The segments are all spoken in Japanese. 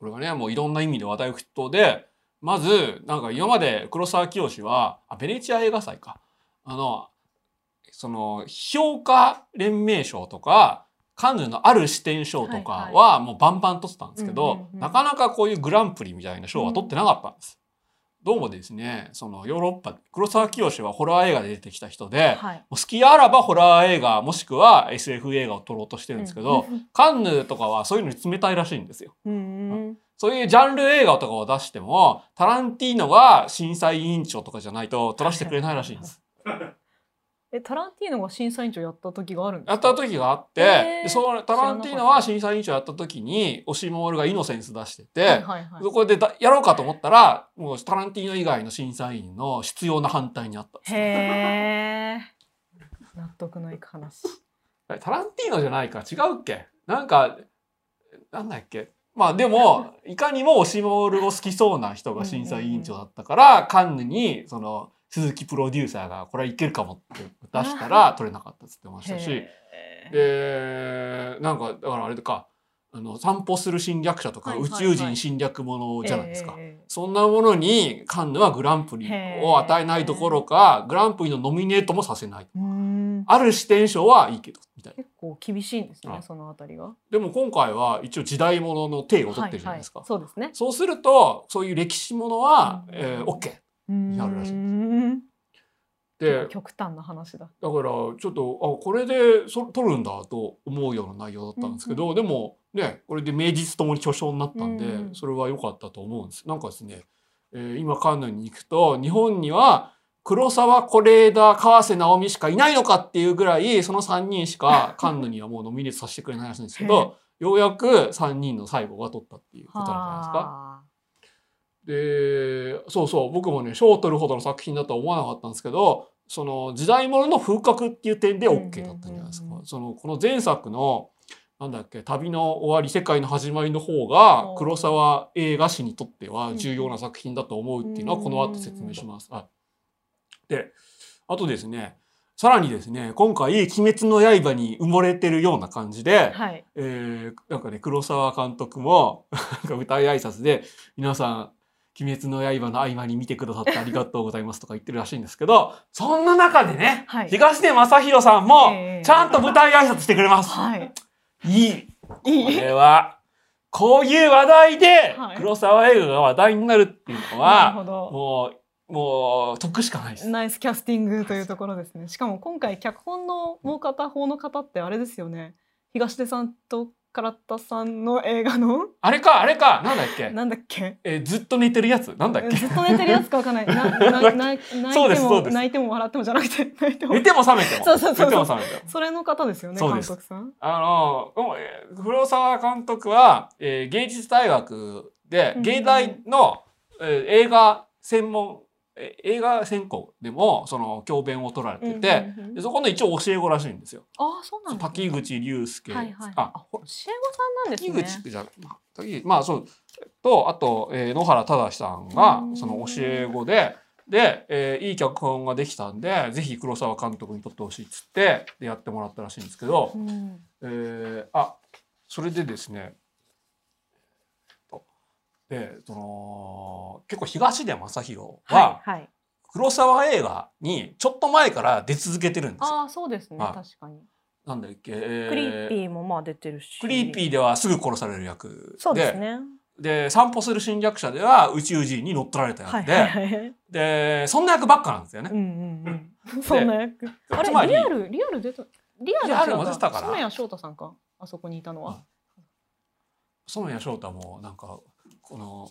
これがね、もういろんな意味で話題沸騰で、まず、なんか今まで黒沢清は、あ、ベネチア映画祭か。あの、その、評価連盟賞とか、カンヌのある視点賞とかはもうバンバン取ってたんですけど、なかなかこういうグランプリみたいな賞は取ってなかったんです。どうもですね、そのヨーロッパ、黒沢清はホラー映画で出てきた人で、はい、好きあらばホラー映画、もしくは SF 映画を撮ろうとしてるんですけど、カンヌとかはそういうのに冷たいらしいんですよ。そういうジャンル映画とかを出しても、タランティーノが審査委員長とかじゃないと撮らせてくれないらしいんです。えタランティーノが審査委員長やった時があるんですか？やった時があって、でそのタランティーノは審査委員長やった時にオシモールがイノセンス出してて、はいはいはい、そこでだやろうかと思ったらもうタランティーノ以外の審査員の必要な反対にあったんです、ね、へえ納得のいく話。タランティーノじゃないか？違うっけ？なんかなんだっけ？まあでも いかにもオシモールを好きそうな人が審査委員長だったから、カンヌにその鈴木プロデューサーがこれはいけるかもって出したら取れなかったっつってましたし。でなんかだからあれかあの散歩する侵略者とか、宇宙人侵略ものじゃないですか、そんなものにカンヌはグランプリを与えないどころかグランプリのノミネートもさせない。ある視点賞はいいけど。みたいな結構厳しいんですねそのあたりがでも今回は一応時代物の体を取ってるじゃないですか、そうですね。そうするとそういう歴史ものは、えー、OK になるらしいで極端な話だ。だからちょっとあこれでそ取るんだと思うような内容だったんですけど、うんうん、でもねこれで名実ともに巨匠になったんで、うん、それは良かったと思うんです。なんかですね、えー、今カンヌに行くと日本には黒沢是枝川瀬直美しかいないのかっていうぐらいその3人しかカンヌにはもうノミネートさせてくれないらしいんですけどようやく3人の最後が取ったっていうことなんじゃないですか。でそうそう僕もね賞を取るほどの作品だとは思わなかったんですけどその時代物の風格っていう点で OK だったんじゃないですか。そのこの前作のなんだっけ旅の終わり世界の始まりの方が黒沢映画史にとっては重要な作品だと思うっていうのはこの後説明します。あであとですねさらにですね今回「鬼滅の刃」に埋もれてるような感じで、はい、えー、なんかね黒沢監督も舞台挨拶で皆さん鬼滅の刃の合間に見てくださってありがとうございますとか言ってるらしいんですけど、そんな中でね、はい、東出正宏さんも、ちゃんと舞台挨拶してくれます。はい。いい。いい？これは、こういう話題で、黒沢映画が話題になるっていうのは、はい、もう、もう、得しかないです。ナイスキャスティングというところですね。しかも今回、脚本のもう片方の方ってあれですよね。東出さんと唐田さんの映画の？あれかあれか。なんだっけ？なんだっけ？えー、ずっと寝てるやつ？なんだっけ？ずっと寝てるやつかわかんない。な なな泣いても泣いても笑ってもじゃなくて 泣いても。寝ても覚めても。そうそうそうそう。それの方ですよね監督さん。あの黒沢監督は、えー、芸術大学で芸大の、うん、えー、映画専門映画専攻でもその教鞭を取られてて、うんうんうん、でそこの一応教え子らしいんですよ。あそうなん、ね、滝口竜介、はいはい、あ教え子さんなんですね。滝口じゃまあそうとあと、えー、野原忠さんがその教え子で。で、えー、いい脚本ができたんでぜひ黒沢監督に撮ってほしいっつってでやってもらったらしいんですけど、うん、えー、あそれでですねでその結構東出昌大は、はいはい、黒沢映画にちょっと前から出続けてるんですよ。あそうですね、はい、確かに。なんだっけ、えー、クリーピーもまあ出てるし。クリーピーではすぐ殺される役そうですね。で散歩する侵略者では宇宙人に乗っ取られた役で、はいはいはい、でそんな役ばっかなんですよね。うんうんうん、そんな役。あれリアルリアル出たリアル出たから。染谷翔太さんかあそこにいたのは。染谷翔太もなんかこの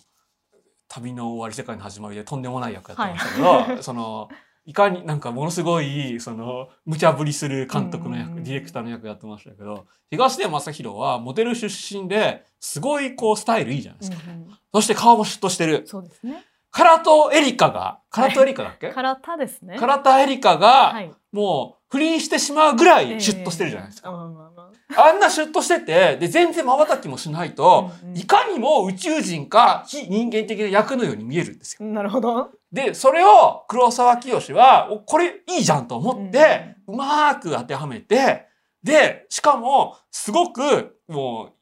旅の終わり世界の始まりでとんでもない役やってましたけど、はい、そのいかになんかものすごいその無茶ぶりする監督の役、ディレクターの役やってましたけど東出昌大はモデル出身ですごいこうスタイルいいじゃないですか、うんうん、そして顔もシュッとしてる。そうですね唐戸エリカが唐戸エリカだっけ、唐田ですね。唐田エリカが、もう不倫してしまうぐらいシュッとしてるじゃないですか、えーあんなシュッとしてて、で、全然瞬きもしないと、うんうん、いかにも宇宙人か非人間的な役のように見えるんですよ。なるほど。で、それを黒沢清は、これいいじゃんと思って、うまく当てはめて、で、しかも、すごく、もう、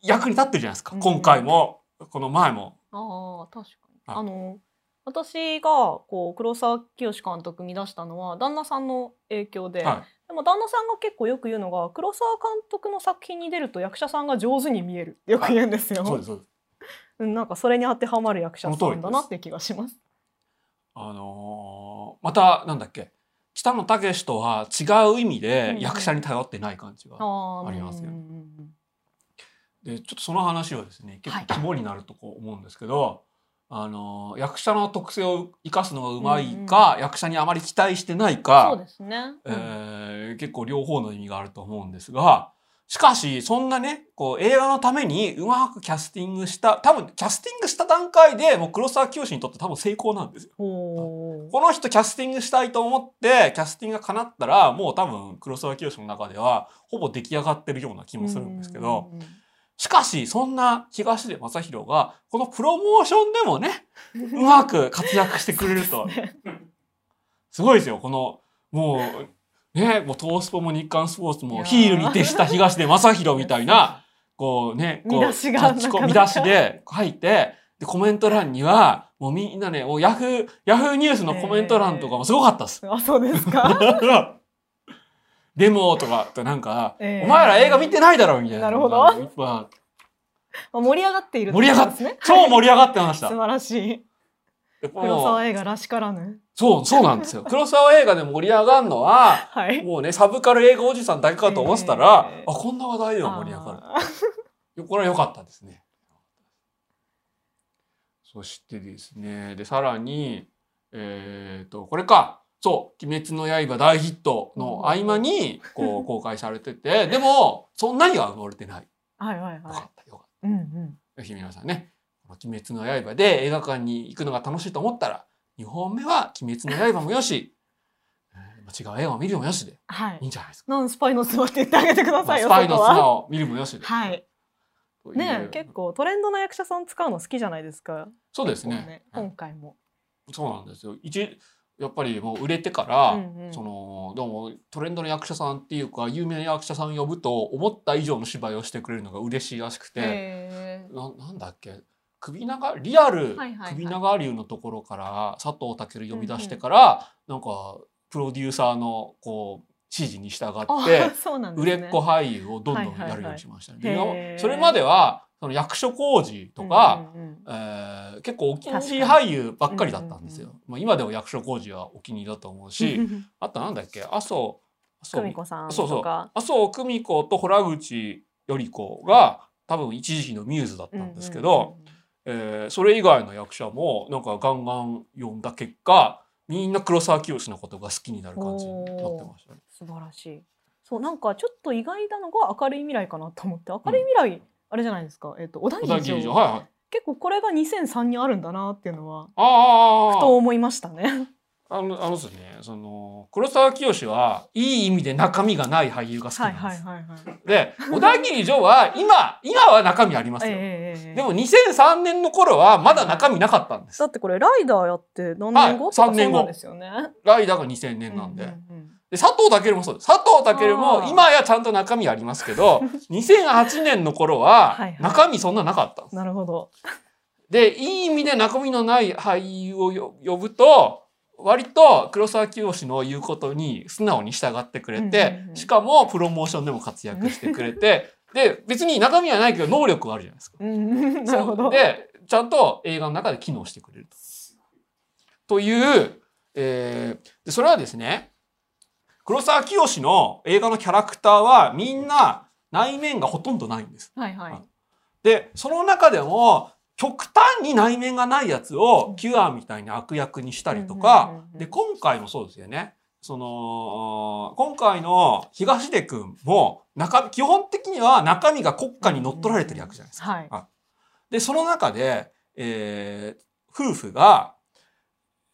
役に立ってるじゃないですか、今回も。この前も。ああ確かあの私がこう黒沢清監督見出したのは旦那さんの影響で、はでも旦那さんが結構よく言うのが黒沢監督の作品に出ると役者さんが上手に見えるってよく言うんですよ。い。そうです なんかそれに当てはまる役者さんだなって気がします。あのーまたなんだっけ？北野武とは違う意味で役者に頼ってない感じが。ありますようんうんうんでちょっとその話はですね結はい構肝になるとこ思うんですけど、あのー役者の特性を生かすのがうまいか、役者にあまり期待してないそうか、ですね。うんえー結構両方の意味があると思うんですがしかしそんなねこう映画のためにうまくキャスティングした多分キャスティングした段階でもう黒沢清にとって多分成功なんですよ。この人キャスティングしたいと思ってキャスティングが叶ったらもう多分黒沢清の中ではほぼ出来上がってるような気もするんですけど。うんうんしかし、そんな東出正宏が、このプロモーションでもね、うまく活躍してくれると。ねすごいですよ、この、もう、ね、もう東スポも日刊スポーツもヒールに徹した東出正宏みたいな、こうね、こう、見出しが見出しで書いて、で、コメント欄には、もうみんなね、もうヤフー、ヤフーニュースのコメント欄とかもすごかったです。あそうですか？でもとか、なんか、えーお前ら映画見てないだろみたいな。なるほどまああ盛り上がっている盛り上がっですね。超盛り上がってました素。晴らしい。黒の沢映画らしからぬ。そう、そうなんですよ。黒沢映画で盛り上がるのは、はい。もうね、サブカル映画おじさんだけかと思ってたら、えーあ、こんな話題でも盛り上がる。これは良かったですね。そしてですね、で、さらに、えっ、と、これか。そう、鬼滅の刃大ヒットの合間に、こう、公開されてて、でも、そんなには埋もれてない。はいはいはよかった、よかっい。うんうん。た。ぜひ皆さんね、鬼滅の刃で映画館に行くのが楽しいと思ったら、2本目は鬼滅の刃もよし、えー違う映画を見るのもよしで、はいいいんじゃないですか。なんスパイの妻って言ってあげてくだまあさいよ。スパイの妻を見るもよしで。はい。ねえ結構トレンドの役者さん使うの好きじゃないですか。そうです結構ね。今回も。そうなんですよ。一やっぱりもう売れてから、うんうん。そのどうもトレンドの役者さんっていうか有名な役者さんを呼ぶと思った以上の芝居をしてくれるのが嬉しいらしくて、ななんだっけ首長リアルはいはいはい。首長流のところから佐藤健呼び出してから、なんかプロデューサーのこう指示に従っあて。売れっ子俳優をどんどんはいはいはいやるようにしましたね。へー。でそれまではその役所広司とか、うんうんうんえー結構お気に入り俳優ばっかりだったんですよ。まあ、今でも役所広司はお気に入りだと思うし、あとなんだっけ麻生麻久生美子さんそうそう。麻生久美子と洞口頼子が多分一時期のミューズだったんですけど、えーそれ以外の役者もなんかガンガン読んだ結果みんな黒沢清のことが好きになる感じになってましたね。素晴らしい。そうなんかちょっと意外なのが明るい未来かなと思って明るい未来、あれじゃないですか。えっ、と小田切切城。城はいはい。結構これが2003にあるんだなっていうのはああふと思いましたね。あのあのですねその黒沢清はいい意味で中身がない俳優が好きはないんです。はいはいはい。で小田切城は今今は中身ありますよ。ええでも2003年の頃はまだ中身なかったんですだ。ってこれライダーやって何年後、はい三年後とかそうなんですよね。ライダーが2000年なんで。うんうんうんで佐藤健もそうです。佐藤健あもー今やちゃんと中身ありますけど、2008年の頃ははいはい中身そんななかったんです。なるほど。で、いい意味で中身のない俳優をよ呼ぶと、割と黒沢清の言うことに素直に従ってくれてしかもプロモーションでも活躍してくれて、で、別に中身はないけど能力はあるじゃないですか。うんなるほど。で、ちゃんと映画の中で機能してくれると。という、えーでそれはですね、黒沢清の映画のキャラクターはみんな内面がほとんどないんです。はいはい。で、その中でも極端に内面がないやつをキュアみたいに悪役にしたりとかで、今回もそうですよね。その、今回の東出くんも中身、基本的には中身が国家に乗っ取られてる役じゃないですか。はい。で、その中で、えー夫婦が、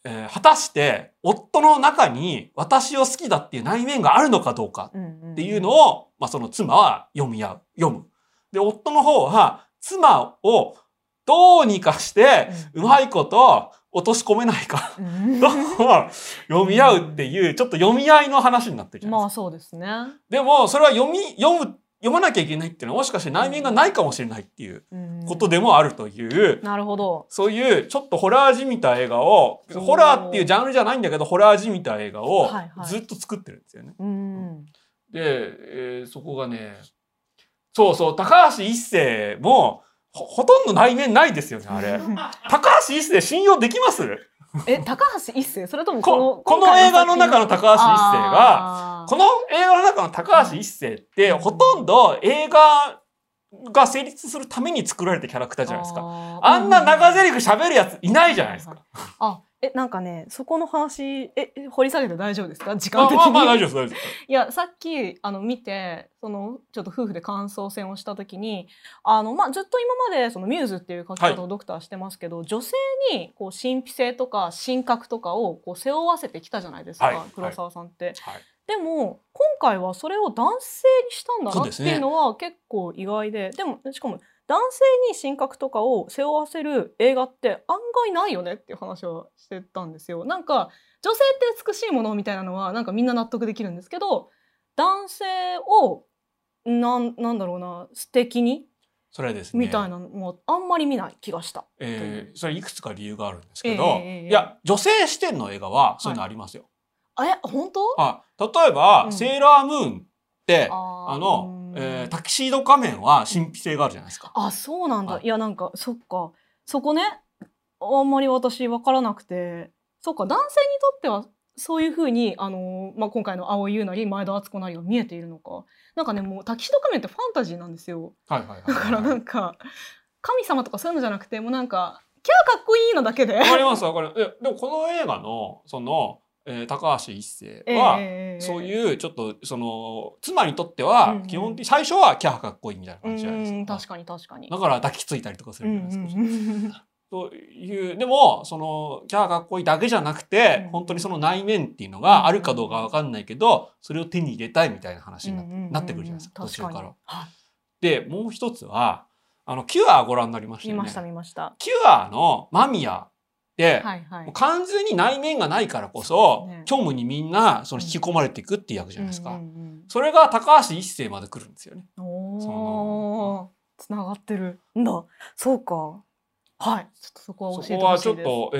えー果たして夫の中に私を好きだっていう内面があるのかどうかっっていうのを、まあ、その妻は読み合う、読む。で、夫の方は妻をどうにかして、うまいこと落とし込めないか、読み合うっていう、ちょっと読み合いの話になってるじゃないですか。まあそうですね。でも、それは読み、読む読まなきゃいけないっていうのはもしかして内面がないかもしれないっていううんことでもあるという、なるほど。そういうちょっとホラーじみた映画をホラーっていうジャンルじゃないんだけどホラーじみた映画をずっと作ってるんですよね。うん。で、えーそこがねそうそう高橋一生もほほとんど内面ないですよねあれ。高橋一生信用できます？え、高橋一生？それともこのここの映画の中の高橋一生ががこの映画の中の高橋一生ってほとんど映画が成立するために作られたキャラクターじゃないですか。かあんな長台詞喋るやついないじゃないですか。あ、え、なんかね、そこの話、え、え掘り下げて大丈夫ですか？時間あ的に。まあまあ大丈夫です大丈夫です。いやさっきあの見てそのちょっと夫婦で感想戦をした時にあの、まあ、ずっと今までそのミューズっていう書き方をドクターしてますけど、女性にこう神秘性とか神格とかをこう背負わせてきたじゃないですか、はい黒沢さんって。はいでも今回はそれを男性にしたんだなっていうのは結構意外ででもしかも男性に神格とかを背負わせる映画って案外ないよねっていう話をしてたんですよ。なんか女性って美しいものみたいなのはなんかみんな納得できるんですけど男性をなんなんだろうな素敵にそれはですね。みたいなのもあんまり見ない気がした。えーそれいくつか理由があるんですけど、ええええいや女性視点の映画はそういうのありますよ。あえ本当？あ例えば、うんセーラームーンってあの、うんえータキシード仮面は神秘性があるじゃないですか。あそうなんだ、はい。い、やなんかそっか。そこねあんまり私分からなくて。そっか男性にとってはそういうふうに、あのーまあ、今回の青井優なり前田敦子なりが見えているのか。なんかねもうタキシード仮面ってファンタジーなんですよ。はいはいはいだからなんか神様とかそういうのじゃなくてもうなんかキャーかっこいいのだけで。わかりますわかります。えでもこの映画のその、えー高橋一生は、ええそういうちょっとその妻にとってはうんうん基本的に最初はキャーかっこいいみたいなう感じじゃないですか。ん確かに確かに。だから抱きついたりとかするうんじゃないですか。うんというでもそのキャーかっこいいだけじゃなくて、うん本当にその内面っていうのがあるかどうかわかんないけどそれを手に入れたいみたいな話にな,、うんうんうんなってくるじゃないですか途中確から。はいでもう一つはあのキュアご覧になりましたよね。見ました見ました。キュアの間宮はいはい。完全に内面がないからこそね虚無にみんなその引き込まれていくっていう役じゃないですか。うんうんそれが高橋一生まで来るんですよね。つながってるんだ。そうか。はい。ちょっとそこは教えてそこはほしいです。ちょっと、え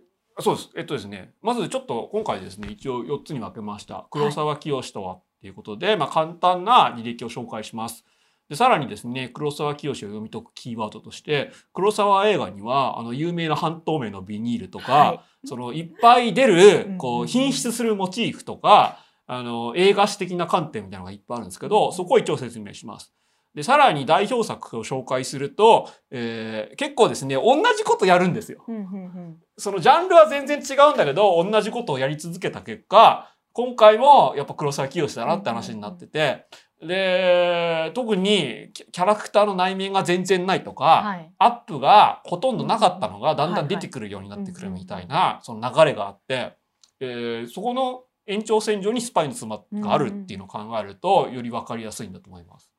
ーそうです。えっとですね、まずちょっと今回ですね、一応4つに分けました。黒沢清とはっていうことで、まあ簡単な履歴を紹介します。でさらにですね、黒沢清を読み解くキーワードとして、黒沢映画にはあの有名な半透明のビニールとか、はいそのいっぱい出うんるうんこう品質するモチーフとか、あの映画史的な観点みたいなのがいっぱいあるんですけど、そこを一応説明します。でさらに代表作を紹介すると、えー結構ですね同じことやるんですよ。うんうんうん。そのジャンルは全然違うんだけど同じことをやり続けた結果今回もやっぱ黒沢清だなって話になってて、で特にキャラクターの内面が全然ないとか、はい。アップがほとんどなかったのがだんだん出てくるようになってくるみたいなその流れがあって、えーそこの延長線上にスパイの妻があるっていうのを考えるとより分かりやすいんだと思います。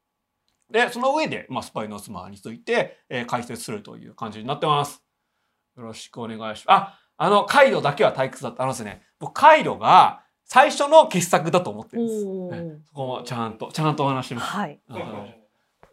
でその上で、まあ、スパイの妻について、えー解説するという感じになってます。よろしくお願いします。ああのカイロだけは退屈だったあのですね僕カイロが最初の傑作だと思ってるんです。そこもちゃんとちゃんとお話しします。はい。うん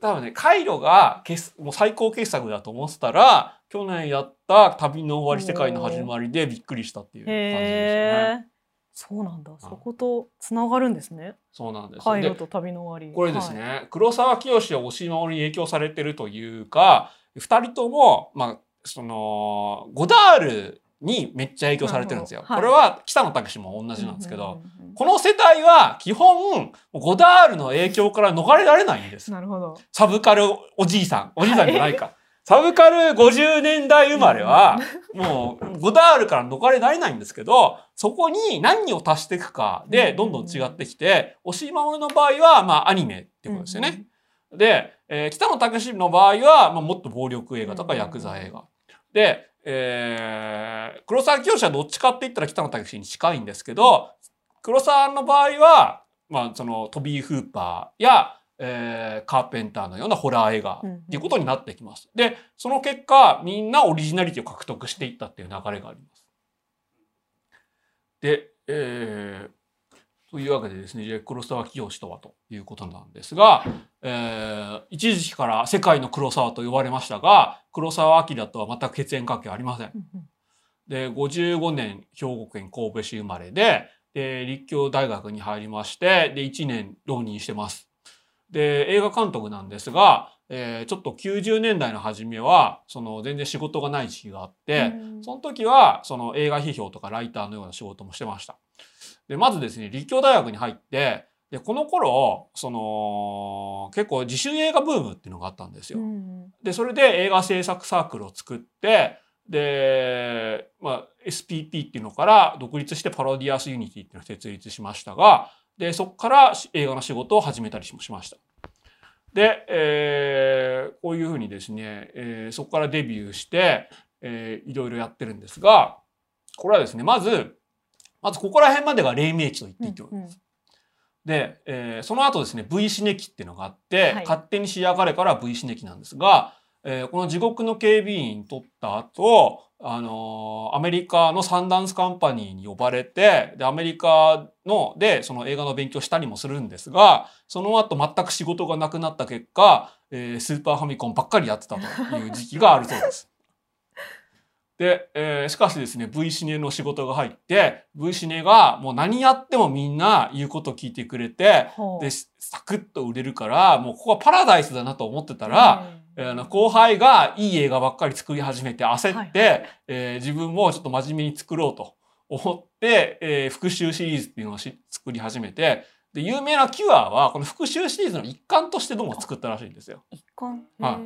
多分ね、カイロが傑もう最高傑作だと思ってたら、去年やった旅の終わり世界の始まりでびっくりしたっていう感じでしたね。そうなんだ。そことつながるんですね。そうなんです。でカイロと旅の終わり。これですはい。ね、黒沢清は押し守りに影響されてるというか、二人とも、まあ、その、ゴダールにめっちゃ影響されてるんですよ。なるほどこれは北野武も同じなんですけど、うんうんうんうんこの世代は基本、ゴダールの影響から逃れられないんです。なるほど。サブカルおじいさん。おじいさんじゃないか。サブカル50年代生まれは、もう、ゴダールから逃れられないんですけど、そこに何を足していくかで、どんどん違ってきて、押し守りの場合は、まあ、アニメっていうことですよね。で、えー北野武の場合は、まあ、もっと暴力映画とかうんヤクザ映画。で、えー黒沢清はどっちかって言ったら北野武に近いんですけど、黒沢の場合は、まあ、そのトビー・フーパーや、えーカーペンターのようなホラー映画うんっていうことになってきます。で、その結果、みんなオリジナリティを獲得していったっていう流れがあります。で、えーというわけでですね、黒沢清とはということなんですが、えー、一時期から世界の黒沢と呼ばれましたが、黒沢明とは全く血縁関係ありません。で、55年兵庫県神戸市生まれで、で、立教大学に入りまして、で、1年浪人してます。で、映画監督なんですが、えー、ちょっと90年代の初めは、その全然仕事がない時期があって、その時は、その映画批評とかライターのような仕事もしてました。で、まずですね、立教大学に入って、で、この頃、その、結構自主映画ブームっていうのがあったんですよ。で、それで映画制作サークルを作って、で、まあ、SPP っていうのから独立してパロディアスユニティっていうのを設立しましたが、で、そこから映画の仕事を始めたりしました。で、えー、こういうふうにですね、えー、そこからデビューして、えー、いろいろやってるんですが、これはですね、まず、まずここら辺までが黎明期と言っていいと思います。うんうんで、えー、その後ですね V シネ期っていうのがあって、はい、勝手に仕上がれから V シネ期なんですが、えー、この地獄の警備員取った後、あのー、アメリカのサンダンスカンパニーに呼ばれて、で、アメリカの、で、その映画の勉強したりもするんですが、その後全く仕事がなくなった結果、えー、スーパーファミコンばっかりやってたという時期があるそうです。で、えー、しかしですね、V シネの仕事が入って、V シネがもう何やってもみんな言うこと聞いてくれて、で、サクッと売れるから、もうここはパラダイスだなと思ってたら、えー、後輩がいい映画ばっかり作り始めて焦って、はい、えー、自分もちょっと真面目に作ろうと思って、えー、復讐シリーズっていうのをし作り始めて、で、有名なキュアは、この復讐シリーズの一環としてどうも作ったらしいんですよ。一環？は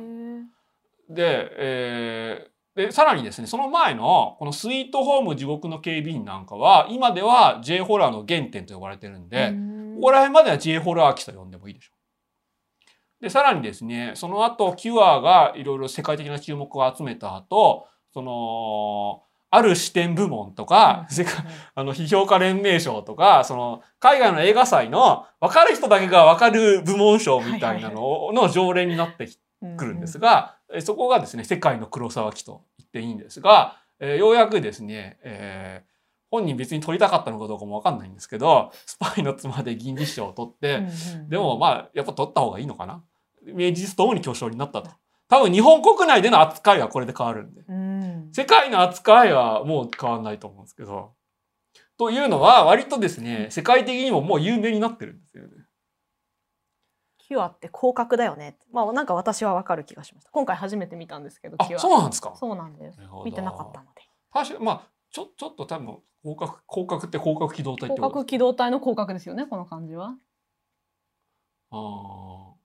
い。で、えー、で、さらにですね、その前の、このスイートホーム地獄の警備員なんかは、今では J ホラーの原点と呼ばれてるんで、ここら辺までは J ホラー期と呼んでもいいでしょう。で、さらにですね、その後、キュアがいろいろ世界的な注目を集めた後、その、ある視点部門とか、世界、あの、批評家連盟賞とか、その、海外の映画祭の分かる人だけが分かる部門賞みたいなのの常連になってくるんですが、そこがですね、世界の黒沢期と言っていいんですが、えー、ようやくですね、えー、本人別に取りたかったのかどうかもわかんないんですけど、スパイの妻で銀次賞を取って、でもまあ、やっぱ取った方がいいのかな。明治ともに巨匠になったと。多分日本国内での扱いはこれで変わるんで。うん、世界の扱いはもう変わんないと思うんですけど。というのは割とですね、世界的にももう有名になってるんですよね。キュアって広角だよね。まあなんか私はわかる気がしました。今回初めて見たんですけど、キュア。そうなんですか？そうなんです。見てなかったので。確かまあちょちょっと多分広角広角って広角機動隊広角機動隊の広角ですよねこの感じは。ああ。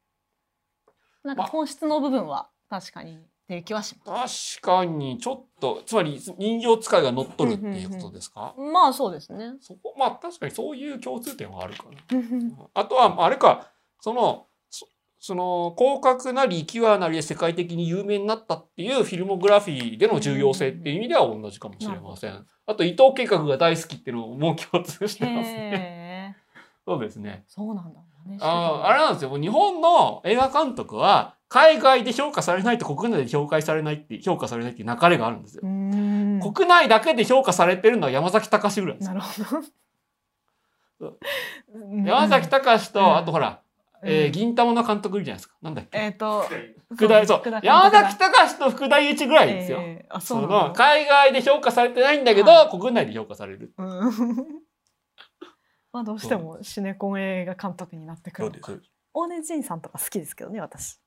なんか本質の部分は確かにっていう気はします。確かにちょっとつまり人形使いが乗っ取るっていうことですか？うんうんうん、まあそうですね。そこまあ確かにそういう共通点はあるかな。あとはあれかそのその広角なりキュアなりで世界的に有名になったっていうフィルモグラフィーでの重要性っていう意味では同じかもしれません。あと伊藤計画が大好きっていうのも共通してますね。そうですね。そうなんだ、ね。ああれなんですよ。日本の映画監督は海外で評価されないと国内で評価されないって評価されないっていう流れがあるんですよ。国内だけで評価されてるのは山崎隆ぐらいです。なるほど。山崎隆と、あとほら、えー、銀玉の監督いるじゃないですか。なんだっけ。えっ、ー、と、福田、そう。山崎隆と福田雄一ぐらいですよ。えー、あその、海外で評価されてないんだけど、はい、国内で評価される。うん、まあ、どうしてもシネコン映画監督になってくるのか。大根仁さんとか好きですけどね、私。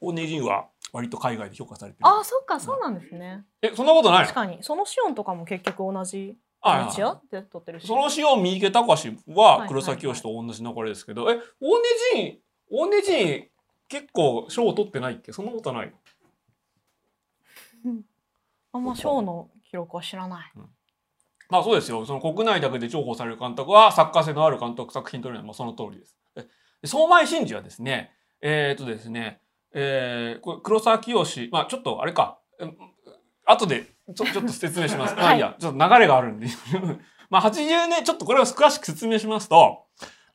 大根仁は割と海外で評価されてる。あ、そっか、そうなんですね。え、そんなことない確かに。そのシオンとかも結局同じああで撮ってるし。そのシオン三池隆は黒崎義と同じ流れですけど、え大根仁大根仁結構賞を取ってないっけ？そんなことない？あんま賞の記録は知らない、うん、まあそうですよ。その国内だけで重宝される監督は作家性のある監督作品というのはまあその通りです。相前真司はですねえー、っとですねえー、これ黒沢清まあちょっとあれか。後でちょ ちょっと説明します。まあいいや、ちょっと流れがあるんで。まあ80年、ちょっとこれを詳しく説明しますと、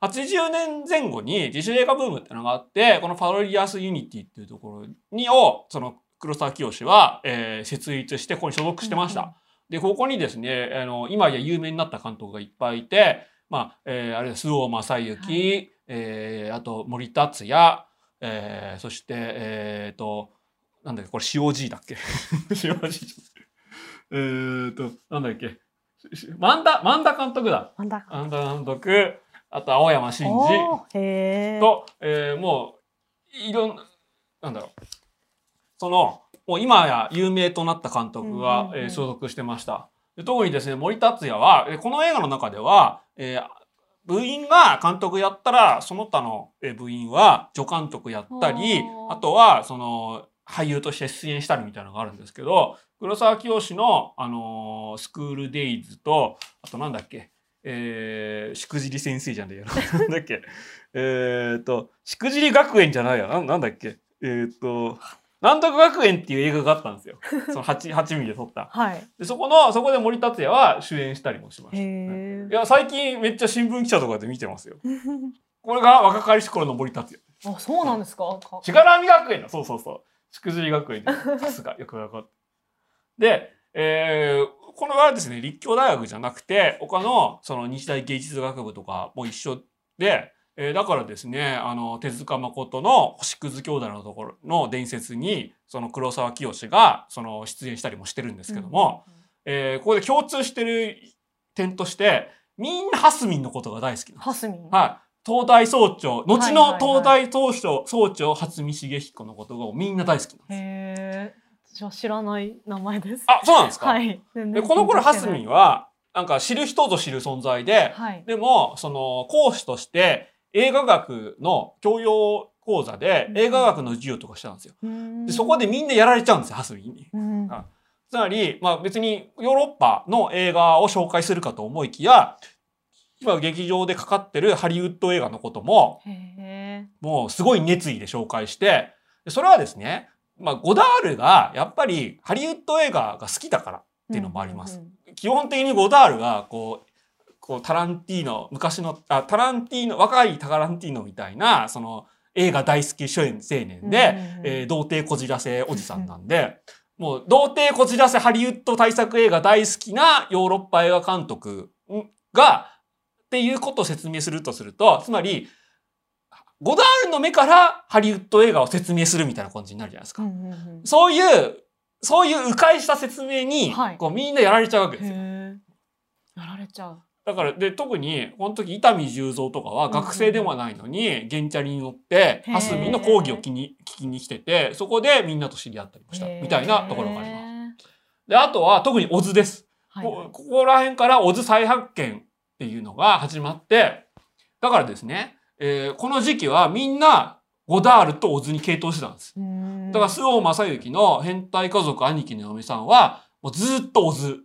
80年前後に自主映画ブームってのがあって、このパロディアスユニティっていうところにを、その黒沢清は、えー、設立してここに所属してました。で、ここにですね、あの、今や有名になった監督がいっぱいいて、まあ、えー、あれ周防正幸、はい、えー、あと森達也、えー、そしてえっ、ー、となんだっけこれ塩 G だっけ？塩 G えっとなんだっけ？万田万田監督だ。万田監督。あと青山真司。と、えー、もういろんななんだろう。そのもう今や有名となった監督が、えー、所属してました。で特にですね森達也は、えこの映画の中では、えー、部員が監督やったらその他の部員は助監督やったりあとはその俳優として出演したりみたいなのがあるんですけど黒沢清の、あのー、スクールデイズとあとなんだっけ？えー、しくじり先生じゃねえや なんだっけ？えっとしくじり学園じゃないやななんだっけ？えっ、となんとか学園っていう映画があったんですよ。その 8, 8ミリで撮った。はい。で、そこの、そこで森達也は主演したりもしました。いや、最近めっちゃ新聞記者とかで見てますよ。これが若かりし頃の森達也。あ、そうなんですか？しがらみ学園だ。そうそうそう。しくじり学園さすが、よくわかった。で、えー、これはですね、立教大学じゃなくて、他のその日大芸術学部とかも一緒で、えー、だからですねあの手塚誠の星屑兄弟のところの伝説にその黒沢清がその出演したりもしてるんですけども、うん、えー、ここで共通してる点としてみんなハスミンのことが大好きハスミン。はい。東大総長後の東大総長、総長初見茂彦のことがみんな大好きなんです。へじゃ知らない名前です。あそうなんですか？はい。でこの頃ハスミンはなんか知る人ぞ知る存在で、はい、でもその講師として映画学の教養講座で映画学の授業とかしたんですよ。でそこでみんなやられちゃうんですよ、ハスミンに。つまり、まあ別にヨーロッパの映画を紹介するかと思いきや、今劇場でかかってるハリウッド映画のことも、もうすごい熱意で紹介して、それはですね、まあゴダールがやっぱりハリウッド映画が好きだからっていうのもあります。基本的にゴダールがこうこうタランティーノ昔のあタランティーノ若いタランティーノみたいなその映画大好き初演青年で、えー、童貞こじらせおじさんなんでもう童貞こじらせハリウッド大作映画大好きなヨーロッパ映画監督がっていうことを説明するとするとつまりゴダールの目からハリウッド映画を説明するみたいな感じになるじゃないですか。そういうそういう迂回した説明に、こうみんなやられちゃうわけですよ。やられちゃう。だからで特にこの時伊丹十三とかは学生ではないのに原チャリに乗って蓮見の講義を聞に聞きに来ててそこでみんなと知り合ったりもしたみたいなところがあります。であとは特に小津です。はい、こここら辺から小津再発見っていうのが始まってだからですね、えー、この時期はみんなゴダールと小津に傾倒してたんです。だから周防正幸の変態家族兄貴の嫁さんはもうずっと小津。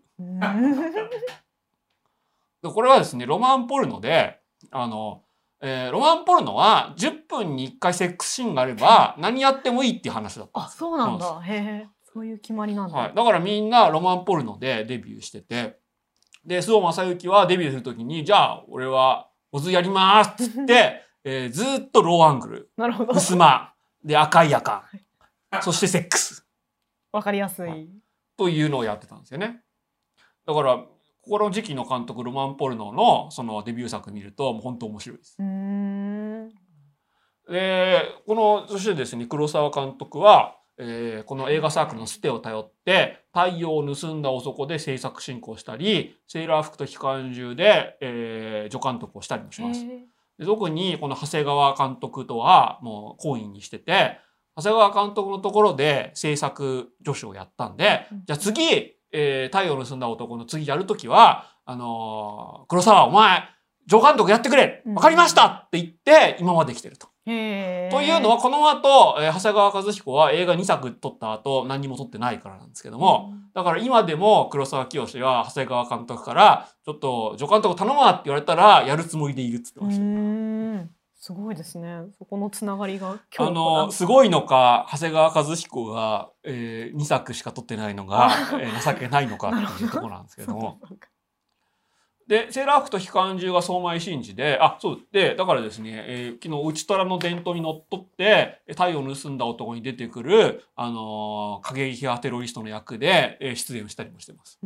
これはですね、ロマンポルノで、あの、えー、ロマンポルノは10分に1回セックスシーンがあれば何やってもいいっていう話だったあ、そうなんだ。へえ。そういう決まりなんだ。はい。だからみんなロマンポルノでデビューしてて、で、須藤正幸はデビューするときに、じゃあ、俺は、オズやりますっつって、えー、ずっとローアングル。なるほど。襖。で、赤い夜間。そしてセックス。わかりやすい。というのをやってたんですよね。だから、この時期の監督ロマン・ポルノのそのデビュー作見るともう本当面白いです。でこのそしてですね黒沢監督は、えー、この映画サークルのステを頼って「太陽を盗んだ男」で制作進行したり「セーラー服と機関銃で」えー、助監督をしたりもします。で特にこの長谷川監督とはもう好意にしてて長谷川監督のところで制作助手をやったんで、じゃあ次えー、太陽の盗んだ男の次やるときは、あのー、黒沢、お前、助監督やってくれわかりましたって言って、今まで来てると。というのは、この後、えー、長谷川和彦は映画2作撮った後、何にも撮ってないからなんですけども、うん、だから今でも黒沢清は長谷川監督から、ちょっと助監督頼むわって言われたら、やるつもりでいるっつってました。すごいですね。そこのつながりがあのすごいのか長谷川和彦が、えー、2作しか撮ってないのが、えー、情けないのかっていうところなんですけども。でセーラー服と機関銃が相馬真司であそうでだからですね、えー、昨日内虎の伝統にのっとって太陽を盗んだ男に出てくる、あのー、過激派テロリストの役で、えー、出演をしたりもしてます。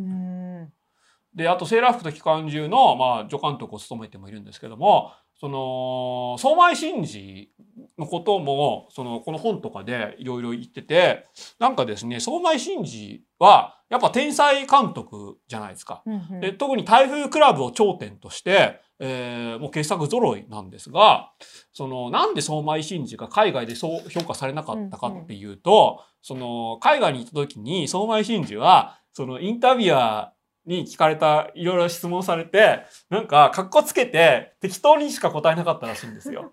であとセーラー服と機関銃の、まあ、助監督を務めてもいるんですけどもその相米真司のこともそのこの本とかでいろいろ言っててなんかですね相米真司はやっぱ天才監督じゃないですか。うんうんで特に台風クラブを頂点として、えーもう傑作揃いなんですがそのなんで相米真司が海外でそう評価されなかったかっていうと、その海外に行った時に相米真司はそのインタビュアーに聞かれたいろいろ質問されてなんかかっこつけて適当にしか答えなかったらしいんですよ。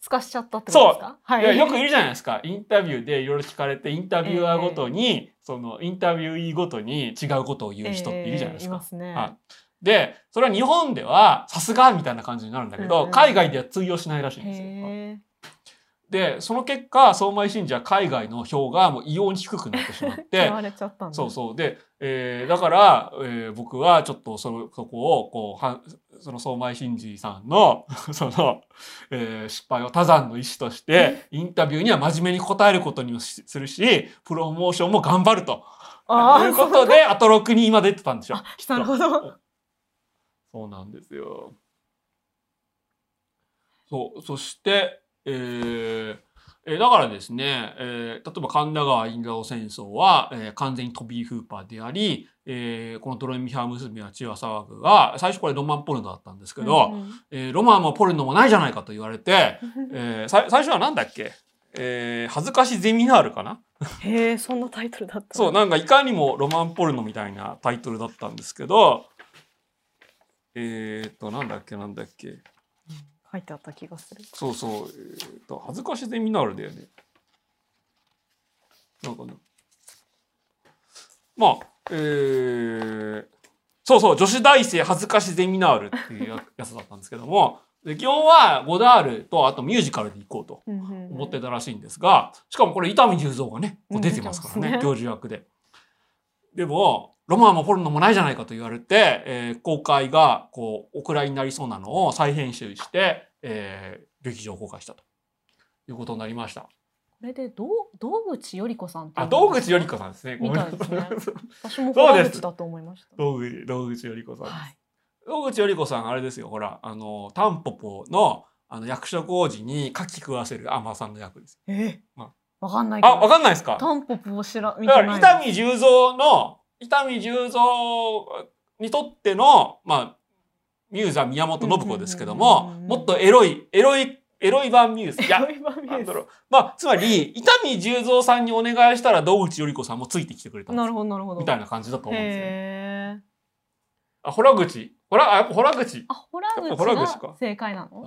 すかしちゃったってことですか？はい。やよくいるじゃないですか。インタビューでいろいろ聞かれてインタビュアーごとに、そのインタビューごとに違うことを言う人っているじゃないですか。えーいね。はい。でそれは日本ではさすがみたいな感じになるんだけど、海外では通用しないらしいんですよ。へでその結果相米信者は海外の票がもう異様に低くなってしまっえ。て言われちゃったんだ。そうそうで、えーだから、えー僕はちょっとそのそこをこうはその相米真司さんの その、えー失敗を多山の意思としてインタビューには真面目に答えることにもしするしプロモーションも頑張るとあいうことでアトロクに今出てたんでしょ。なるほど。そうなんですよ。そう、そして、えーえーだからですね、えー例えば神田川インダオ戦争は、えー完全にトビー・フーパーであり、えーこのドロミハ娘は血は騒ぐが、最初これロマンポルノだったんですけど、うんうんえーロマンもポルノもないじゃないかと言われて、えーさ最初はなんだっけ？えー恥ずかしゼミナールかな？へえ、そんなタイトルだった。そう、なんかいかにもロマンポルノみたいなタイトルだったんですけど、えーっと、なんだっけなんだっけ。書いてあった気がする。そうそう、えー恥ずかしゼミナールだよね。なんかね。まあ、えー、そうそう、女子大生恥ずかしゼミナールっていうややつだったんですけども、で基本はゴダールとあとミュージカルで行こうと思思ってたらしいんですが、しかもこれ伊丹十三がね、こう出てますからね、うんね教授役で。でも、ロマンもポルノもないじゃないかと言われて、えー公開がこうお蔵になりそうなのを再編集して、えー劇場公開したということになりました。これでどう道口より子さんあ、う道口より子さんですね。ごめんなさい私もそうです小口だと思いました。道口道口より子さん。はい。道口より子さんあれですよほらあのタンポポのあの役所広司に牡蠣食わせるアマさんの役です。え？まわかんない。あわかんないですか？タンポポを知ら見だから。伊丹十三の伊丹十三にとってのまあミューザ宮本信子ですけどうんももっとエロいエロいエロい版ミューズいやエロい版ミューズなんだろうまあつまり伊丹十三さんにお願いしたら道口より子さんもついてきてくれたんですなるほどなるほど。みたいな感じだと思うんですよ。あホラ口ホラあやっぱホラ口あ、ホラやっぱホラ口か正解なの？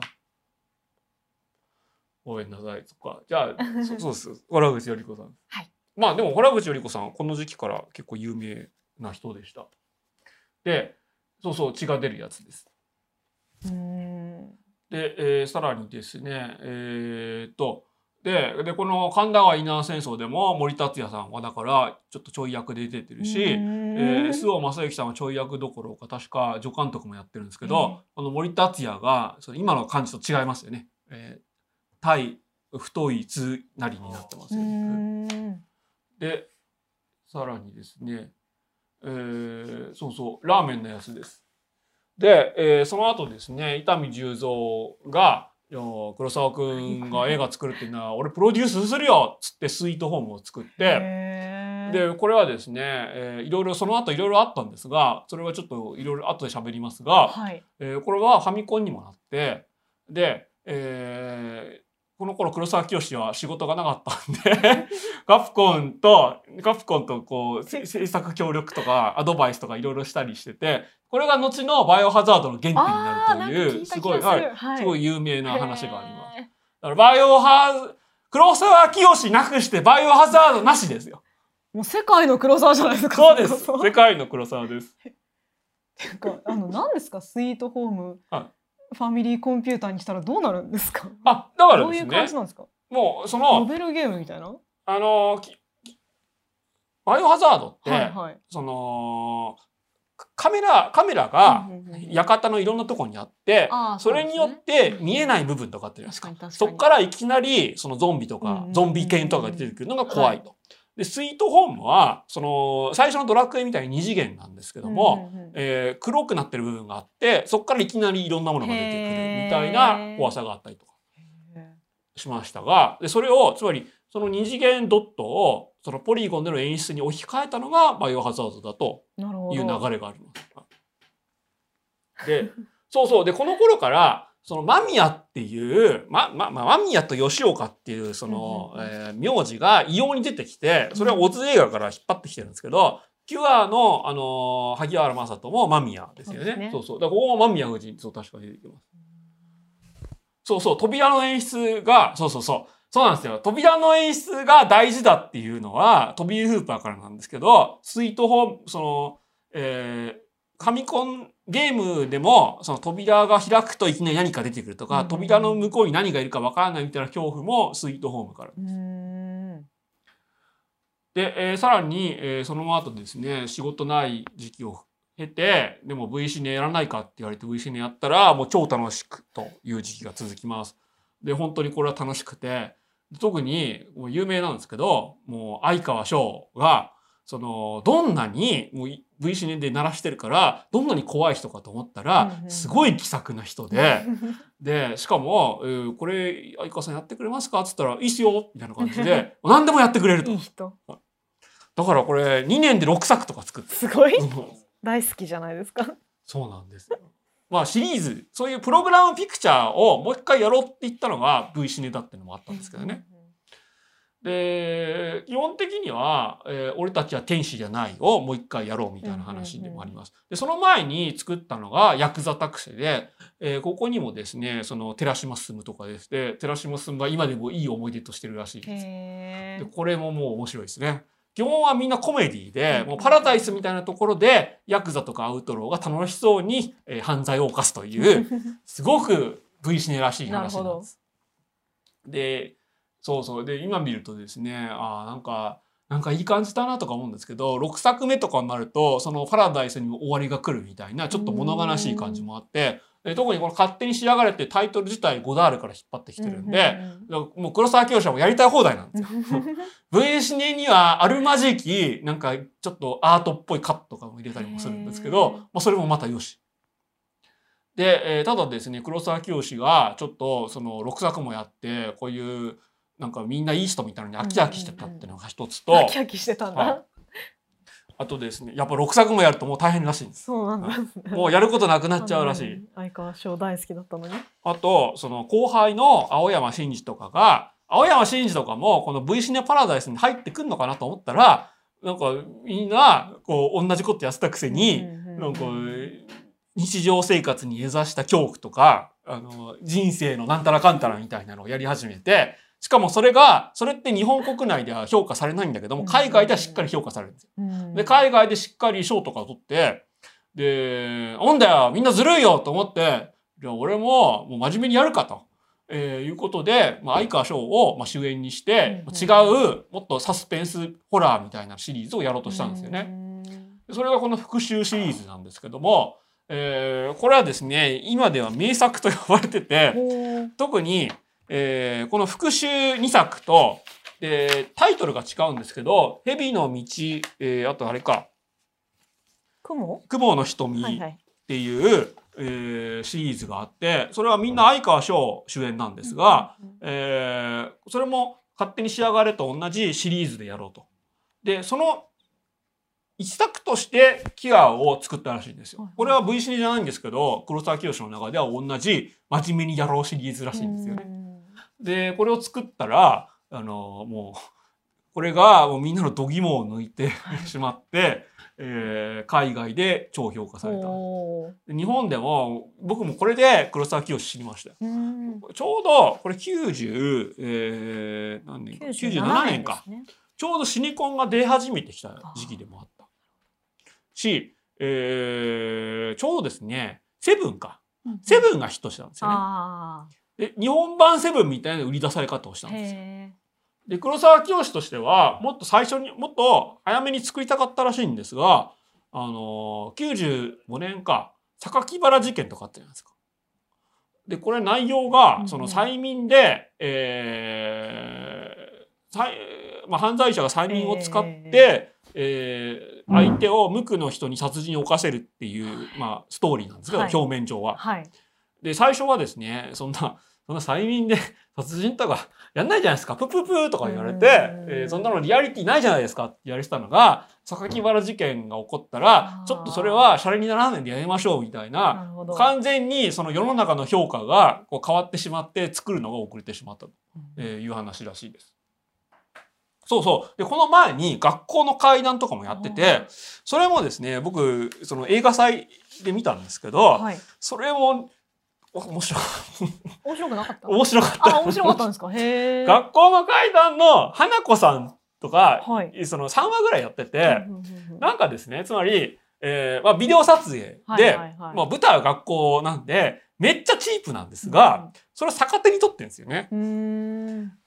ごめんなさい。そっか。じゃあ、そそうです。ホラ口より子さん。はい。まあでも、ホラ口より子さん、この時期から結構有名な人でした。で、そうそう、血が出るやつです。で、えーさらにですね、えーっと、で、で、この神田川稲荷戦争でも森達也さんはだから、ちょっとちょい役で出てるし、えー、須尾正幸さんはちょい役どころか確か助監督もやってるんですけど、この森達也がその今の感じと違いますよね。えー、対太いつなりになってますうよね。でさらにですね、えーそうそうラーメンのやつです。で、えーその後ですね伊丹十三が黒沢君が映画作るっていうのは俺プロデュースするよっつってスイートホームを作って。でこれはですね、えーいろいろその後いろいろあったんですがそれはちょっといろいろ後で喋りますが、はい。えーこれはファミコンにもなってで、えーこの頃黒沢清は仕事がなかったんで ガプコンとガプコンとこうせ制作協力とかアドバイスとかいろいろしたりしててこれが後のバイオハザードの原点になるというすごい、はいすごい有名な話があります。だからバイオハ黒沢清なくしてバイオハザードなしですよ。もう世界の黒沢じゃないですか。そうです。そ世界の黒沢です。なんかあの何ですか？スイートホーム、はファミリーコンピューターにしたらどうなるんですか？あ、だからどういうですね。感じなんですか？もうそノのベルゲームみたいな？はあのバイオハザードって、いはい。そのカカメラカメラがうんうんうん館のいろんなところにあって、あーそれによって見えない部分とかあってるじゃないですか。そこからいきなりそのゾンビとか、うんゾンビ犬とかが出てくるのが怖いと。でスイートホームはその最初のドラクエみたいに二次元なんですけども、うんうんうん。えー黒くなってる部分があってそこからいきなりいろんなものが出てくるみたいな怖さがあったりとかしましたがでそれをつまりその二次元ドットをそのポリゴンでの演出に置き換えたのがバイオハザードだという流れがあります。でそうそう。でこの頃からその間宮っていう、ままま、間宮と吉岡っていうその、えー名字が異様に出てきてそれはオズ映画から引っ張ってきてるんですけど、キュアの、あのー萩原正人も間宮ですよね。そうね。そうそう。だからここも間宮夫人そう確かに出てきます。そうそう。扉の演出がそうそうそう。そうなんですよ。扉の演出が大事だっていうのはトビー・フーパーからなんですけどスイートホームその、えーファミコンゲームでもその扉が開くといきなり何か出てくるとか、うん扉の向こうに何がいるかわからないみたいな恐怖もスイートホームから。うーんで、えーさらに、えーその後ですね仕事ない時期を経てでも V シネやらないかって言われて V シネやったらもう超楽しくという時期が続きます。で本当にこれは楽しくて特にもう有名なんですけどもう相川翔がそのどんなにもう V シネで鳴らしてるからどんなに怖い人かと思ったらすごい気さくな人で。でしかも、えーこれ相川さんやってくれますか?」っつったら「いいっすよ」みたいな感じで 何でもやってくれるといい。人だからこれ2年で6作とか作ってすごいる。大好きじゃないですか。そうなんですよ。まあシリーズそういうプログラムピクチャーをもう一回やろうって言ったのが V シネだってのもあったんですけどね。で基本的には、えー俺たちは天使じゃない」をもう一回やろうみたいな話でもあります。でその前に作ったのがヤクザタクセで、えーここにもですねその寺島進とかですね寺島進は今でもいい思い出としてるらしいです。へでこれももう面白いですね。基本はみんなコメディでうんもうパラダイスみたいなところでヤクザとかアウトローが楽しそうに、えー犯罪を犯すという すごく V シネらしい話なんです。でそうそうで今見るとですねあーなんかなんかいい感じだなとか思うんですけど6作目とかになるとそのパラダイスにも終わりが来るみたいなちょっと物悲しい感じもあってで特にこの「勝手に仕上がれ」ってタイトル自体ゴダールから引っ張ってきてるんで。もう黒沢清もやりたい放題なんですよ。V シネにはあるまじきなんかちょっとアートっぽいカットとかも入れたりもするんですけど、まあ、それもまたよし。で、えーただですね黒沢清がちょっとその6作もやってこういうなんかみんないい人みたいなのに飽き飽きしてたっていうのが一つと、飽き飽きしてたんだ。はいあとですねやっぱ6作もやるともう大変らしいんです。そうなんだ。もうやることなくなっちゃうらしい。うん。相川翔大好きだったのに。あと、その後輩の青山真司とかが、青山真司とかもこの V シネパラダイスに入ってくんのかなと思ったら、なんかみんなこう同じことやってたくせに、なんか日常生活に根ざした恐怖とか、あの人生のなんたらかんたらみたいなのをやり始めて、しかもそれが、それって日本国内では評価されないんだけども、海外ではしっかり評価されるんですよ。うん。で、海外でしっかり賞とかを取って、で、なんだよ、みんなずるいよと思って、じゃあ俺ももう真面目にやるかと、えーいうことで、まあ、相川翔をまあ主演にして、うん違う、もっとサスペンスホラーみたいなシリーズをやろうとしたんですよね。うんそれがこの復讐シリーズなんですけども、えーこれはですね、今では名作と呼ばれてて、特に、えーこの復讐2作と、でタイトルが違うんですけど「蛇の道」えーあとあれか雲「雲の瞳」っはいはい。ていう、えーシリーズがあってそれはみんな相川翔主演なんですが、えーそれも「勝手に仕上がれ」と同じシリーズでやろうと。でその一作としてキアを作ったらしいんですよ。これは V シリじゃないんですけど黒沢清の中では同じ真面目にやろうシリーズらしいんですよね。でこれを作ったらあのもうこれがもうみんなの度肝を抜いてしまって、えー海外で超評価された。日本でも僕もこれで黒沢清知りましたよ。うんちょうどこれ90、えー何年か97年か。ねちょうどシニコンが出始めてきた時期でもあった。し、えーちょうどですね、セブンか。セブンがヒットしたんですよね。あで、日本版セブンみたいな売り出され方をしたあ。んですよ。へで、黒沢清としては、もっと最初に、もっと早めに作りたかったらしいんですが、あのー、95年か、榊原事件とかあったじゃないですか。で、これ内容うんう、んがその催眠で、えー、さいまあ、犯罪者が催眠を使って、えー相手を無垢の人に殺人を犯せるっていう、まあ、ストーリーなんですけど、はい表面上は。はい。で最初はですねそんなそんな催眠で 殺人とか やんないじゃないですか。プププーとか言われて、うん。えーそんなのリアリティないじゃないですか。って言われてたのが榊原事件が起こったらちょっとそれはシャレにならないんでやめましょうみたいなな。完全にその世の中の評価がこう変わってしまって作るのが遅れてしまったという話らしいです。そうそう。でこの前に学校の階段とかもやっててそれもですね僕その映画祭で見たんですけど、はい。それもお面白い面白くなかった？面白かった。あ、面白かったんですか？へえ。学校の階段の花子さんとか、はい。その3話ぐらいやってて、なんかですねつまり、えーまあ、ビデオ撮影で、まあ、舞台は学校なんでめっちゃチープなんですが、それを逆手に取ってるんですよね。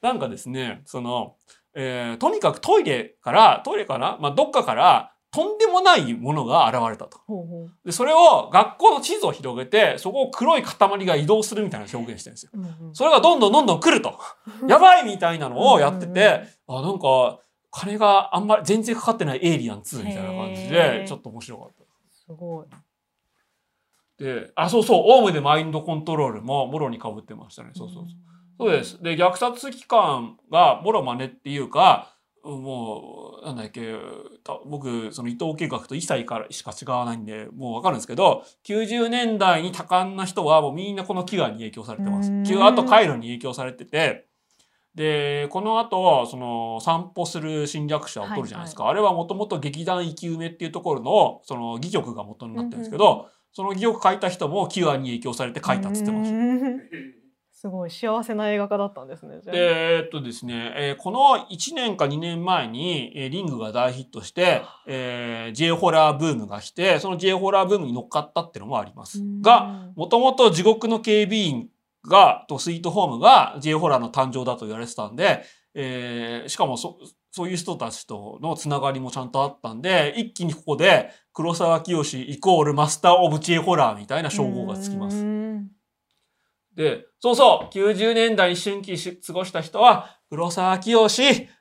なんかですねその、えーとにかくトイレからトイレから、まあ、どっかからとんでもないものが現れたと。でそれを学校の地図を広げてそこを黒い塊が移動するみたいな表現してるんですよ。それがどんどんどんどん来ると。やばいみたいなのをやってて、あ、なんか、金があんまり全然かかってないエイリアン2みたいな感じへで、ーちょっと面白かった。すごい。で、あ、そうそう、オウムでマインドコントロールももろに被ってましたね。そうそうそう。そうです。で、虐殺機関がもろ真似っていうか、もう、なんだっけ、た僕、その伊藤計画と一切からしか違わないんで、もうわかるんですけど、90年代に多感な人はもうみんなこの飢餓に影響されてますうーん。飢餓と回路に影響されてて、で、この後、その散歩する侵略者を取るじゃないですか。あれはもともと劇団生き埋めっていうところの、その戯曲が元になってるんですけど、その戯曲書いた人も飢餓に影響されて書いたっつってました。うんすごい幸せな映画家だったんですね。えっとですね、えーこの1年か2年前に、えーリングが大ヒットして、えー J ホラーブームが来てその J ホラーブームに乗っかったっていうのもありますが、もともと地獄の警備員がとスイートホームが J ホラーの誕生だと言われてたんで、えーしかもそそういう人たちとのつながりもちゃんとあったんで一気にここで黒沢清イコールマスター・オブ・ J ホラーみたいな称号がつきます。うんで、そうそう、90年代に春季し過ごした人は、黒沢清、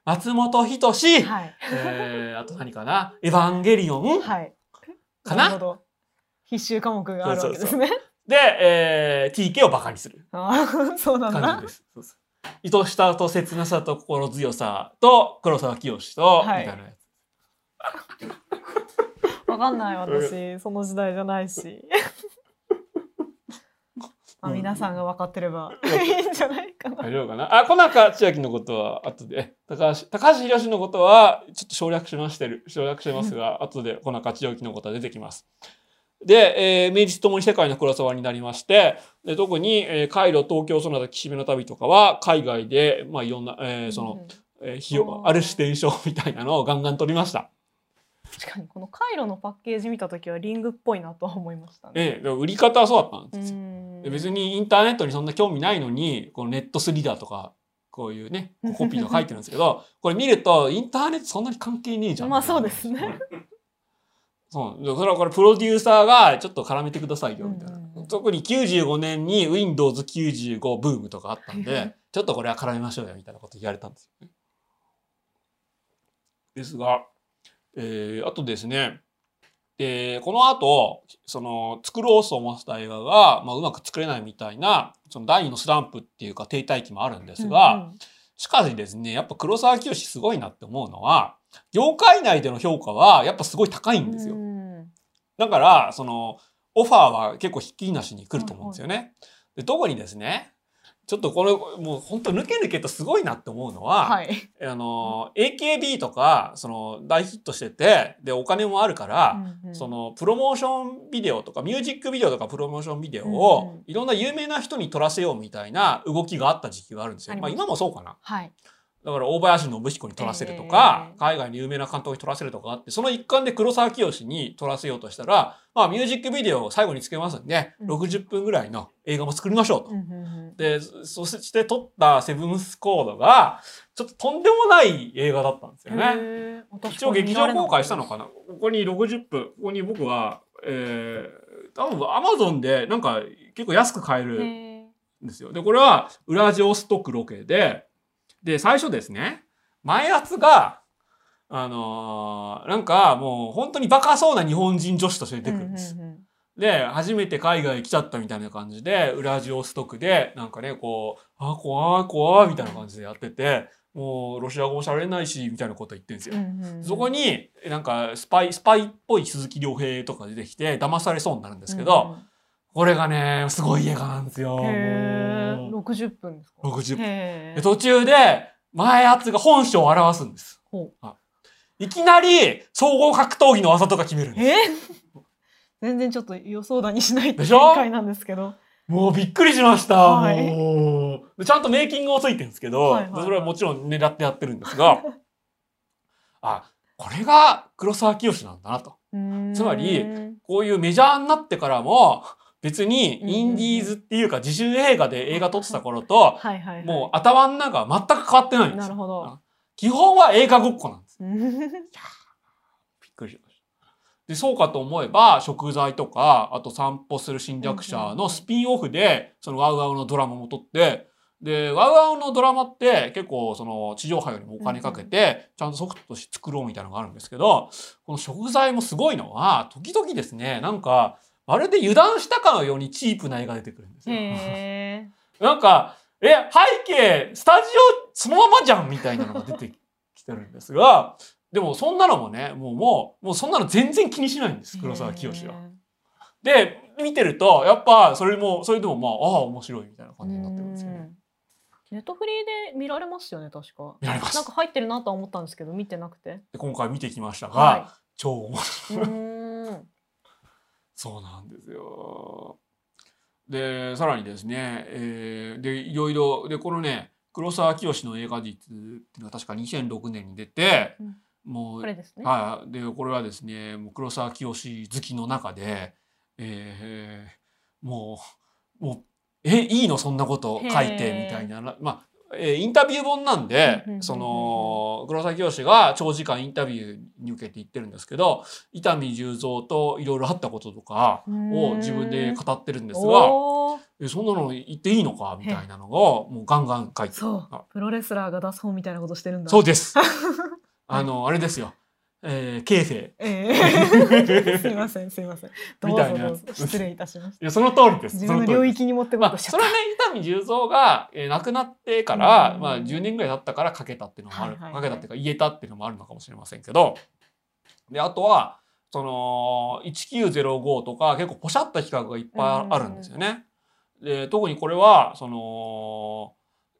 松本人志、はい。えー、あと何かな、エヴァンゲリオン？はい。かな？必修科目があるわけですね。で、えー、TK をバカにするああ、そうなんだ感じで。す。そうそう愛しさと切なさと心強さと黒沢清と、みたはいいなやつ。わかんない私、その時代じゃないし。まあ、皆さんが分かってればいいんじゃないかな。大丈夫かな？あ、小中千秋のことは後で、高橋、高橋宏のことはちょっと省略しましてる、省略してますが、後で小中千秋のことは出てきます。で、えー名実ともに世界の黒沢になりまして、で特に、えーカイロ、東京、その他、岸辺の旅とかは、海外で、まあ、いろんな、えーその、えー費用、ある種伝承みたいなのをガンガン取りました。確かにこのカイロのパッケージ見た時はリングっぽいなとは思いましたね。ええでも売り方はそうだったんうですよ。別にインターネットにそんな興味ないのに、このネットスリーダーとか、こういうね、コピーとか書いてるんですけど、これ見ると、インターネットそんなに関係ねえじゃん。まあそうですね。そう。でそれはこれプロデューサーがちょっと絡めてくださいよ、みたいな。特に95年に Windows95 ブームとかあったんで、ちょっとこれは絡めましょうよ、みたいなこと言われたんですよね。ですが、えーあとですね、でこの後その作ろうと思ってた映画が、まあ、うまく作れないみたいなその第二のスランプっていうか停滞期もあるんですが、うんうんしかしですねやっぱ黒沢清すごいなって思うのは業界内での評価はやっぱすごい高いんですよ。うんだからそのオファーは結構ひっきりなしに来ると思うんですよね。で特にですねちょっとこれもう本当抜け抜けとすごいなって思うのは、はい。あの AKB とかその大ヒットしててでお金もあるから、うんうんそのプロモーションビデオとかミュージックビデオとかプロモーションビデオうんうをんいろんな有名な人に撮らせようみたいな動きがあった時期があるんですよ。まあ今もそうかな。はい。だから大林信彦に撮らせるとか、ええ。海外の有名な監督に撮らせるとかあってその一環で黒沢清に撮らせようとしたら、まあ、ミュージックビデオを最後につけますんで、うん。60分ぐらいの映画も作りましょうと。うんうんうんでそそして撮ったセブンスコードがちょっととんでもない映画だったんですよね。一応劇場公開したのかかなここに60分ここに僕は、えー、多分アマゾンでなんか結構安く買えるんですよ。でこれはウラジオストクロケでで最初ですね前圧が、あのーなんかもう本当にバカそうな日本人女子として出てくるんです。うんうんうんで、初めて海外来ちゃったみたいな感じで、ウラジオストクで、なんかね、こう、あ、怖い怖いみたいな感じでやってて、もうロシア語も喋れないし、みたいなこと言ってるんですよ。うんうんうんそこに、なんかスパイ、スパイっぽい鈴木亮平とか出てきて、騙されそうになるんですけど、これがね、すごい映画なんですよ。へえもう60分ですか？60分。途中で、前圧が本性を表すんです。ほいきなり、総合格闘技の技とか決めるんです。え？全然ちょっと予想だにしないでしょ？展開なんですけどもうびっくりしました。はいもうでちゃんとメイキングもついてるんですけど、はいはいそれはもちろん狙ってやってるんですが、あ、これが黒沢清なんだなと。つまりこういうメジャーになってからも、別にインディーズっていうか自主映画で映画撮ってた頃と、もう頭の中は全く変わってないんですよ。なるほど基本は映画ごっこなんです。うんびっくりしました。で、そうかと思えば、食材とか、あと散歩する侵略者のスピンオフで、そのワウワウのドラマも撮って、で、ワウワウのドラマって結構その地上波よりもお金かけて、ちゃんとソフトとして作ろうみたいなのがあるんですけど、この食材もすごいのは、時々ですね、なんか、まるで油断したかのようにチープな絵が出てくるんですよ。へなんか、え、背景、スタジオそのままじゃんみたいなのが出てきてるんですが、でもそんなのもね、もうもう、もうそんなの全然気にしないんです、え黒沢清は。へで、見てると、やっぱそれも、それでもまあ、ああ、面白いみたいな感じになってるんですよね。うんネットフリーで見られますよね確か見られますなんか入ってるなとは思ったんですけど見てなくてで今回見てきましたが、は超面白い。そうなんですよ。で、さらにですね、えーで、いろいろ、で、このね、黒沢清の映画実っていうのは確か2006年に出て、うん。もうこれですね。はい、でこれはですねもう黒沢清好きの中で、えーもうもうえいいのそんなこと書いてみたいな。まあえーインタビュー本なんでその黒沢清が長時間インタビューに受けて言ってるんですけど伊丹十三といろいろあったこととかを自分で語ってるんですがえそんなの言っていいのかみたいなのをもうガンガン書いて。そう。あプロレスラーが出す本みたいなことしてるんだ。そうです。あのあれですよ。えー、形成。ええすいませんすいません。みたいな。失礼いたしましいやその通りです。た自分の領域に持ってこまあ、それはね伊丹十三が、えー亡くなってから、うん。まあ、10年ぐらい経ったから書けたっていうのもある、はいはいけたっていうか言えたっていうのもあるのかもしれませんけど。であとはその1905とか結構ポシャった企画がいっぱいあるんですよね。で特にこれはその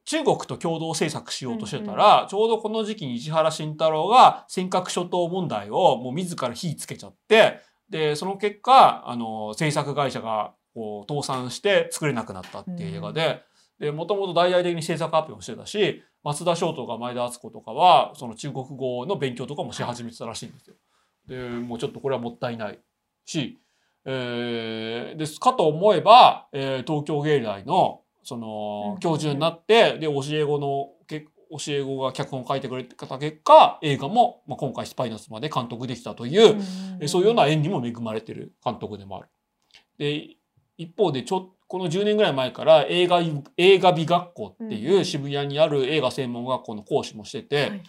中国と共同制作しようとしてたら、ちょうどこの時期に石原慎太郎が尖閣諸島問題をもう自ら火つけちゃってでその結果あの制作会社がこう倒産して作れなくなったっていう映画で。でもともと大々的に制作発表もしてたし松田翔とか前田敦子とかはその中国語の勉強とかもし始めてたらしいんですよ。でもうちょっとこれはもったいないし、えーですかと思えば、えー東京芸大のそのうん。教授になって、で教え子のけ教え子が脚本を書いてくれた結果映画も、まあ、今回「スパイナス」まで監督できたという、えそういうような縁にも恵まれてる監督でもある。で一方でちょこの10年ぐらい前から映画映画美学校っていう渋谷にある映画専門学校の講師もしてて、はい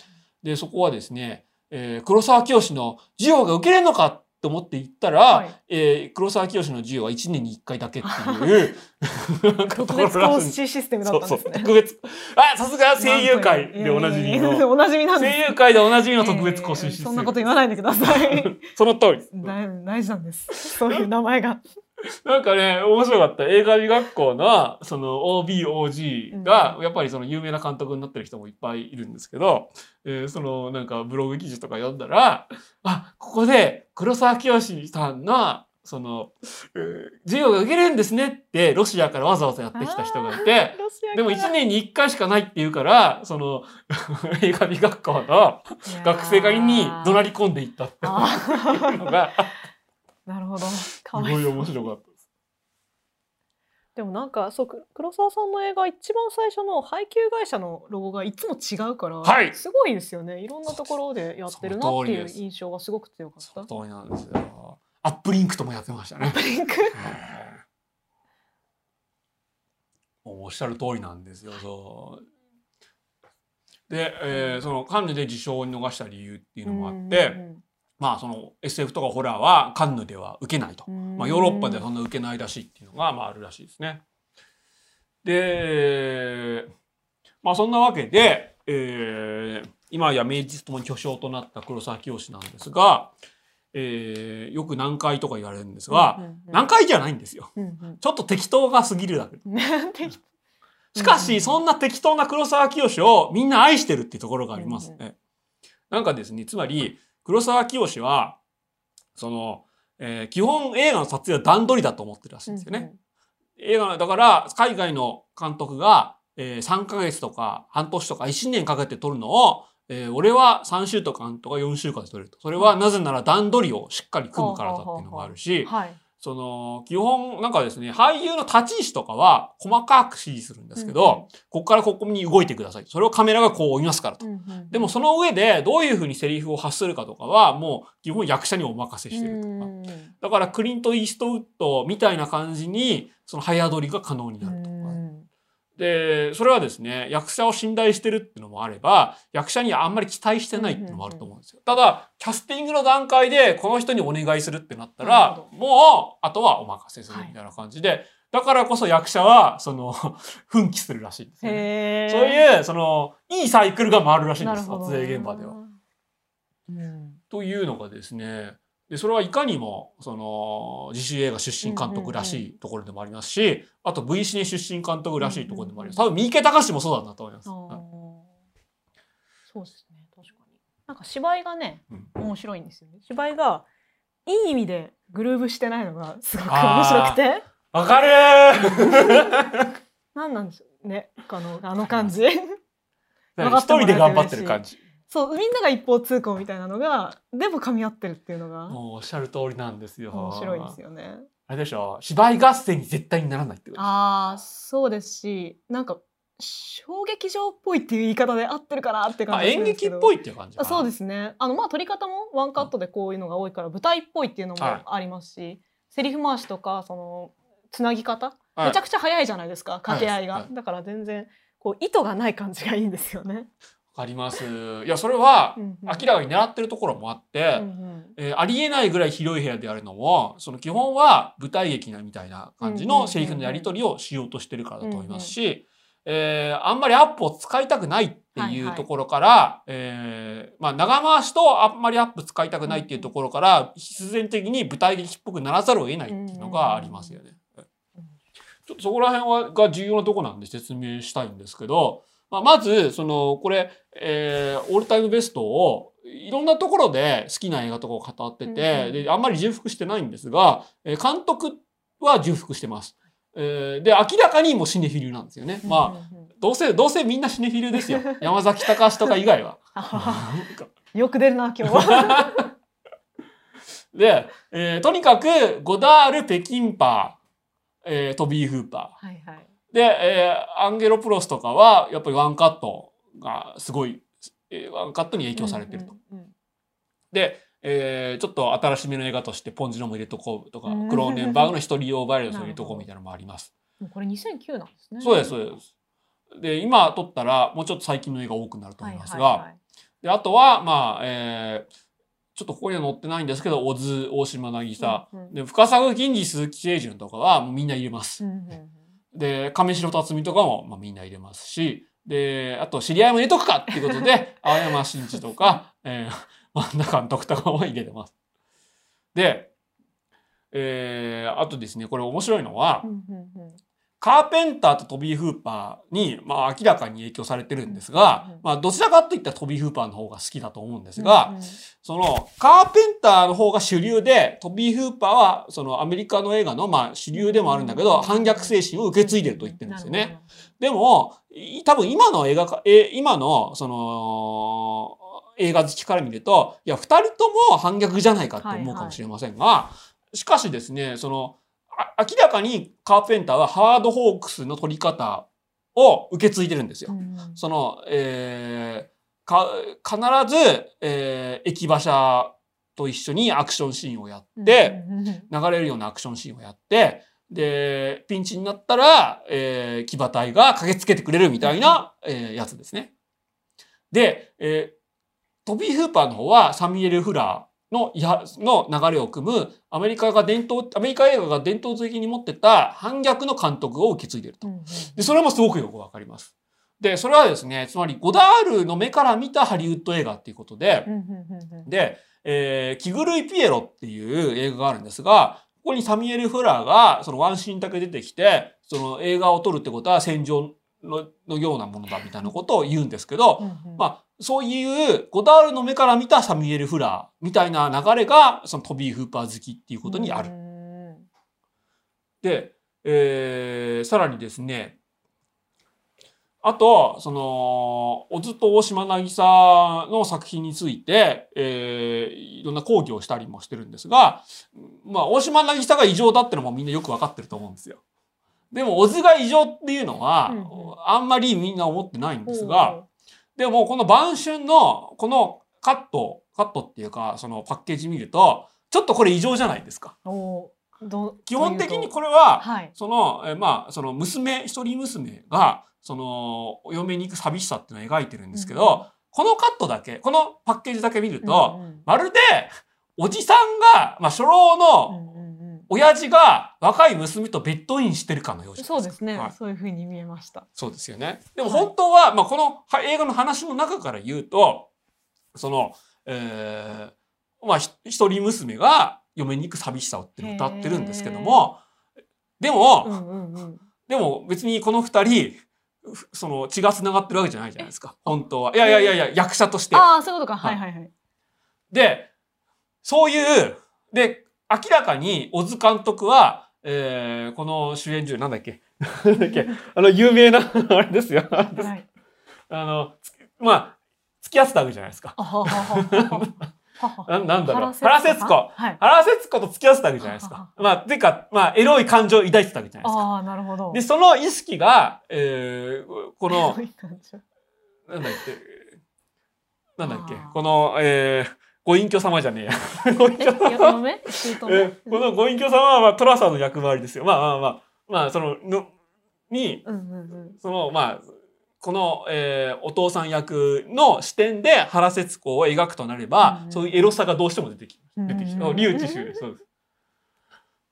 でそこはですね、えー黒沢清の授業が受けれるのかと思って行ったら、はい。えー黒沢清の授業は1年に1回だけっていう。特別講師システムだったんですね。そうそう。特別あさすが声優界でおなじみの。おなじみなん声優界でおなじみの特別講師システム、えーそんなこと言わないでください。その通り。大事なんです。そういう名前が なんかね、面白かった。映画美学校の、その OB、OG が、やっぱりその有名な監督になってる人もいっぱいいるんですけど、えーそのなんかブログ記事とか読んだら、あ、ここで黒沢清さんの、その、えー授業が受けれるんですねって、ロシアからわざわざやってきた人がいて、でも1年に1回しかないって言うから、その 映画美学校の学生がに怒鳴り込んでいったっていうのが、なるほどすごい面白かったです。でもなんかそうく黒沢さんの映画一番最初の配給会社のロゴがいつも違うから、はいすごいですよねいろんなところでやってるなっていう印象がすごく強かったその通りなんですよ。アップリンクともやってましたね。リンク？おっしゃる通りなんですよ。そう。で、えーそのカンヌで受賞を逃した理由っていうのもあって、まあその SF とかホラーはカンヌでは受けないと。まあ、ヨーロッパではそんな受けないらしいっていうのが、まあ、あるらしいですね。で、まあそんなわけで、えー今や名実ともに巨匠となった黒沢清なんですが、えーよく難解とか言われるんですが、難解じゃないんですよ。うんうんちょっと適当が過ぎるだけ。しかし、そんな適当な黒沢清をみんな愛してるっていうところがありますね。なんかですね、つまり、黒沢清は、その、えー基本映画の撮影は段取りだと思ってるらしいんですよね。映画の、だから、海外の監督が、えー3ヶ月とか半年とか1年かけて撮るのを、えー俺は3週間とか4週間で撮れると。それはなぜなら段取りをしっかり組むからだっていうのがあるし、はい。その、基本、なんかですね、俳優の立ち位置とかは細かく指示するんですけど、ここからここに動いてください。それをカメラがこう追いますからと。でもその上でどういうふうにセリフを発するかとかはもう基本役者にお任せしてるとか。だからクリント・イーストウッドみたいな感じにその早撮りが可能になるとか。で、それはですね、役者を信頼してるっていうのもあれば、役者にあんまり期待してないっていうのもあると思うんですよ。ただ、キャスティングの段階でこの人にお願いするってなったならもう、あとはお任せするみたいな感じで、だからこそ役者は、その、奮起するらしいんですよね。そういう、その、いいサイクルが回るらしいんです、撮影現場では。うんというのがですね、で、それはいかにも、その、自主映画出身監督らしいところでもありますし、あと V シネ出身監督らしいところでもあります。多分、三池隆もそうだなと思います。はい。そうですね。確かに。なんか芝居がねうん。面白いんですよね。芝居がいい意味でグルーブしてないのがすごく面白くて。わかるー。なんなんでしょうね。あのあの感じ。一人で頑張ってる感じ。そうみんなが一方通行みたいなのがでも噛み合ってるっていうのがもうおっしゃる通りなんですよ。面白いですよね。あれでしょ？芝居合戦に絶対にならないってことああそうですしなんか小劇場っぽいっていう言い方で合ってるかなって感あじ演劇っぽいっていう感じそうですね。あのまあ撮り方もワンカットでこういうのが多いから舞台っぽいっていうのもはいありますし、セリフ回しとかそのつなぎ方、はい。めちゃくちゃ早いじゃないですか掛け合いが、はいはい。だから全然こう意図がない感じがいいんですよね。わかります。いや、それはうんうん。明らかに狙ってるところもあって、うんうん。えーありえないぐらい広い部屋であるのも、その基本は舞台劇なみたいな感じうんうんうんうん。のセリフのやり取りをしようとしてるからだと思いますし、えーあんまりアップを使いたくないってはいはいいうところから、えーまあ長回しとあんまりアップ使いたくないっていうところから、必然的に舞台劇っぽくならざるを得ないっていうのがありますよね。ちょっとそこら辺はが重要なとこなんで説明したいんですけど、まあ、まず、その、これ、えーオールタイムベストを、いろんなところで好きな映画とかを語ってて、で、あんまり重複してないんですが、えー監督は重複してます。えーで、明らかにもうシネフィルなんですよね。まあ、どうせ、どうせみんなシネフィルですよ。山崎隆とか以外は。よく出るな今日は。で、えーとにかく、ゴダール、北京パー、えートビー・フーパー。はいはい。で、えーアンゲロプロスとかは、やっぱりワンカットがすごい、えーワンカットに影響されてると。うんうんうんで、えーちょっと新しめの映画としてポンジュノも入れとこうとか、うんクローネンバーグの一人用バイオレンスを入れとこうみたいなのもあります。これ2009なんですね。そうです、そうです。で、今撮ったらもうちょっと最近の映画多くなると思いますが、はいはいはいであとは、まあ、えーちょっとここには載ってないんですけど、小津、大島渚、うんうんで、深作金次、鈴木清純とかはみんな入れます。うんうんうんで、亀城辰巳とかも、まあ、みんな入れますし、で、あと、知り合いも入れとくかっていうことで、青山真治とか、えー、真ん中監督とかも入れてます。で、えー、あとですね、これ面白いのは、カーペンターとトビー・フーパーに、まあ、明らかに影響されてるんですがまあ、どちらかといったらトビー・フーパーの方が好きだと思うんですが、その、カーペンターの方が主流で、トビー・フーパーは、そのアメリカの映画の、まあ、主流でもあるんだけど、反逆精神を受け継いでると言ってるんですよね。。でも、い多分今の映画か、え、今の、その、映画好きから見ると、いや、二人とも反逆じゃないかって思うかもしれませんが、しかしですね、その、あ明らかにカーペンターはハワード・ホークスの撮り方を受け継いでるんですよ。うんうんその、えーか、必ず、えー駅馬車と一緒にアクションシーンをやって、うんうんうん流れるようなアクションシーンをやって、で、ピンチになったら、えー騎馬隊が駆けつけてくれるみたいな、えーやつですね。で、えートビー・フーパーの方はサミュエル・フラーのいやの流れを組むアメリカが伝統アメリカ映画が伝統的に持ってた反逆の監督を受け継いでいると。でそれもすごくよくわかります。でそれはですねつまりゴダールの目から見たハリウッド映画っていうことで、で、えー、キグルイ・ピエロっていう映画があるんですがここにサミュエル・フラーがそのワンシーンだけ出てきてその映画を撮るってことは戦場ののようなものだみたいなことを言うんですけど、まあそういうゴダールの目から見たサミュエル・フラーみたいな流れがそのトビー・フーパー好きっていうことにある。で、えー、さらにですねあとその小津と大島渚の作品について、えー、いろんな講義をしたりもしてるんですが、まあ、大島渚が異常だってのもみんなよく分かってると思うんですよ。でも小津が異常っていうのは、あんまりみんな思ってないんですが、でもこの晩春のこのカットカットっていうかそのパッケージ見るとちょっとこれ異常じゃないですか。基本的にこれは、はい、そのえまあその娘一人娘がそのお嫁に行く寂しさっていうのを描いてるんですけど、うん、このカットだけこのパッケージだけ見ると、うんうん、まるでおじさんが、まあ、初老の親父が若い娘とベッドインしてるかのようじそうですね、はい、そういうふうに見えました。そうですよね。でも本当は、はい、まあ、この映画の話の中から言うとその、えー、まあ一人娘が嫁に行く寂しさをって歌ってるんですけどもでも、うんうんうん、でも別にこの二人その血が繋がってるわけじゃないじゃないですか。本当は。いやいやいやいや役者として。ああそういうことか、はい、はいはい。はい。でそういうで明らかに小津監督は、えー、この主演女優なんだっけ？なんだっけ？あの有名な あれですよ。はい、あのまあ付き合ってたわけじゃないですか。ななんだろう。原節子、はい、原節子と付き合ってたわけじゃないですか。まあ、てか、まあ、エロい感情を抱いてたわけじゃないですか。あなるほど。で、その意識が、えー、この、なんだっけ、なんだっけ、この、えー、ご隠居様じゃねえや。ご隠居様。えこのご隠居様は、まあ、寅さんの役回りですよ。まあまあまあ、まあ、その、の、に、その、まあ、この、えー、お父さん役の視点で原節子を描くとなれば、うんうん、そういうエロさがどうしても出てき出てきて、リュウチシュです。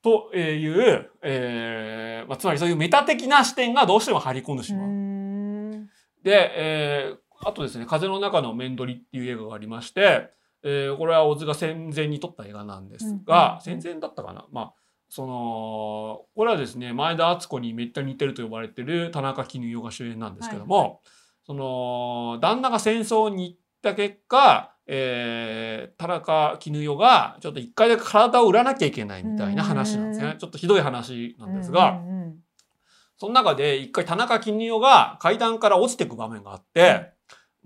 という、えーまあ、つまりそういうメタ的な視点がどうしても張り込んでしまう。うで、えー、あとですね「風の中の面取り」っていう映画がありましてえー、これは小津が戦前に撮った映画なんですが、戦前だったかな？まあそのこれはですね前田敦子にめったに似てると呼ばれてる田中絹代が主演なんですけども、はいはい、その旦那が戦争に行った結果、えー、田中絹代がちょっと一回だけ体を売らなきゃいけないみたいな話なんですね。ちょっとひどい話なんですが、その中で一回田中絹代が階段から落ちていく場面があって。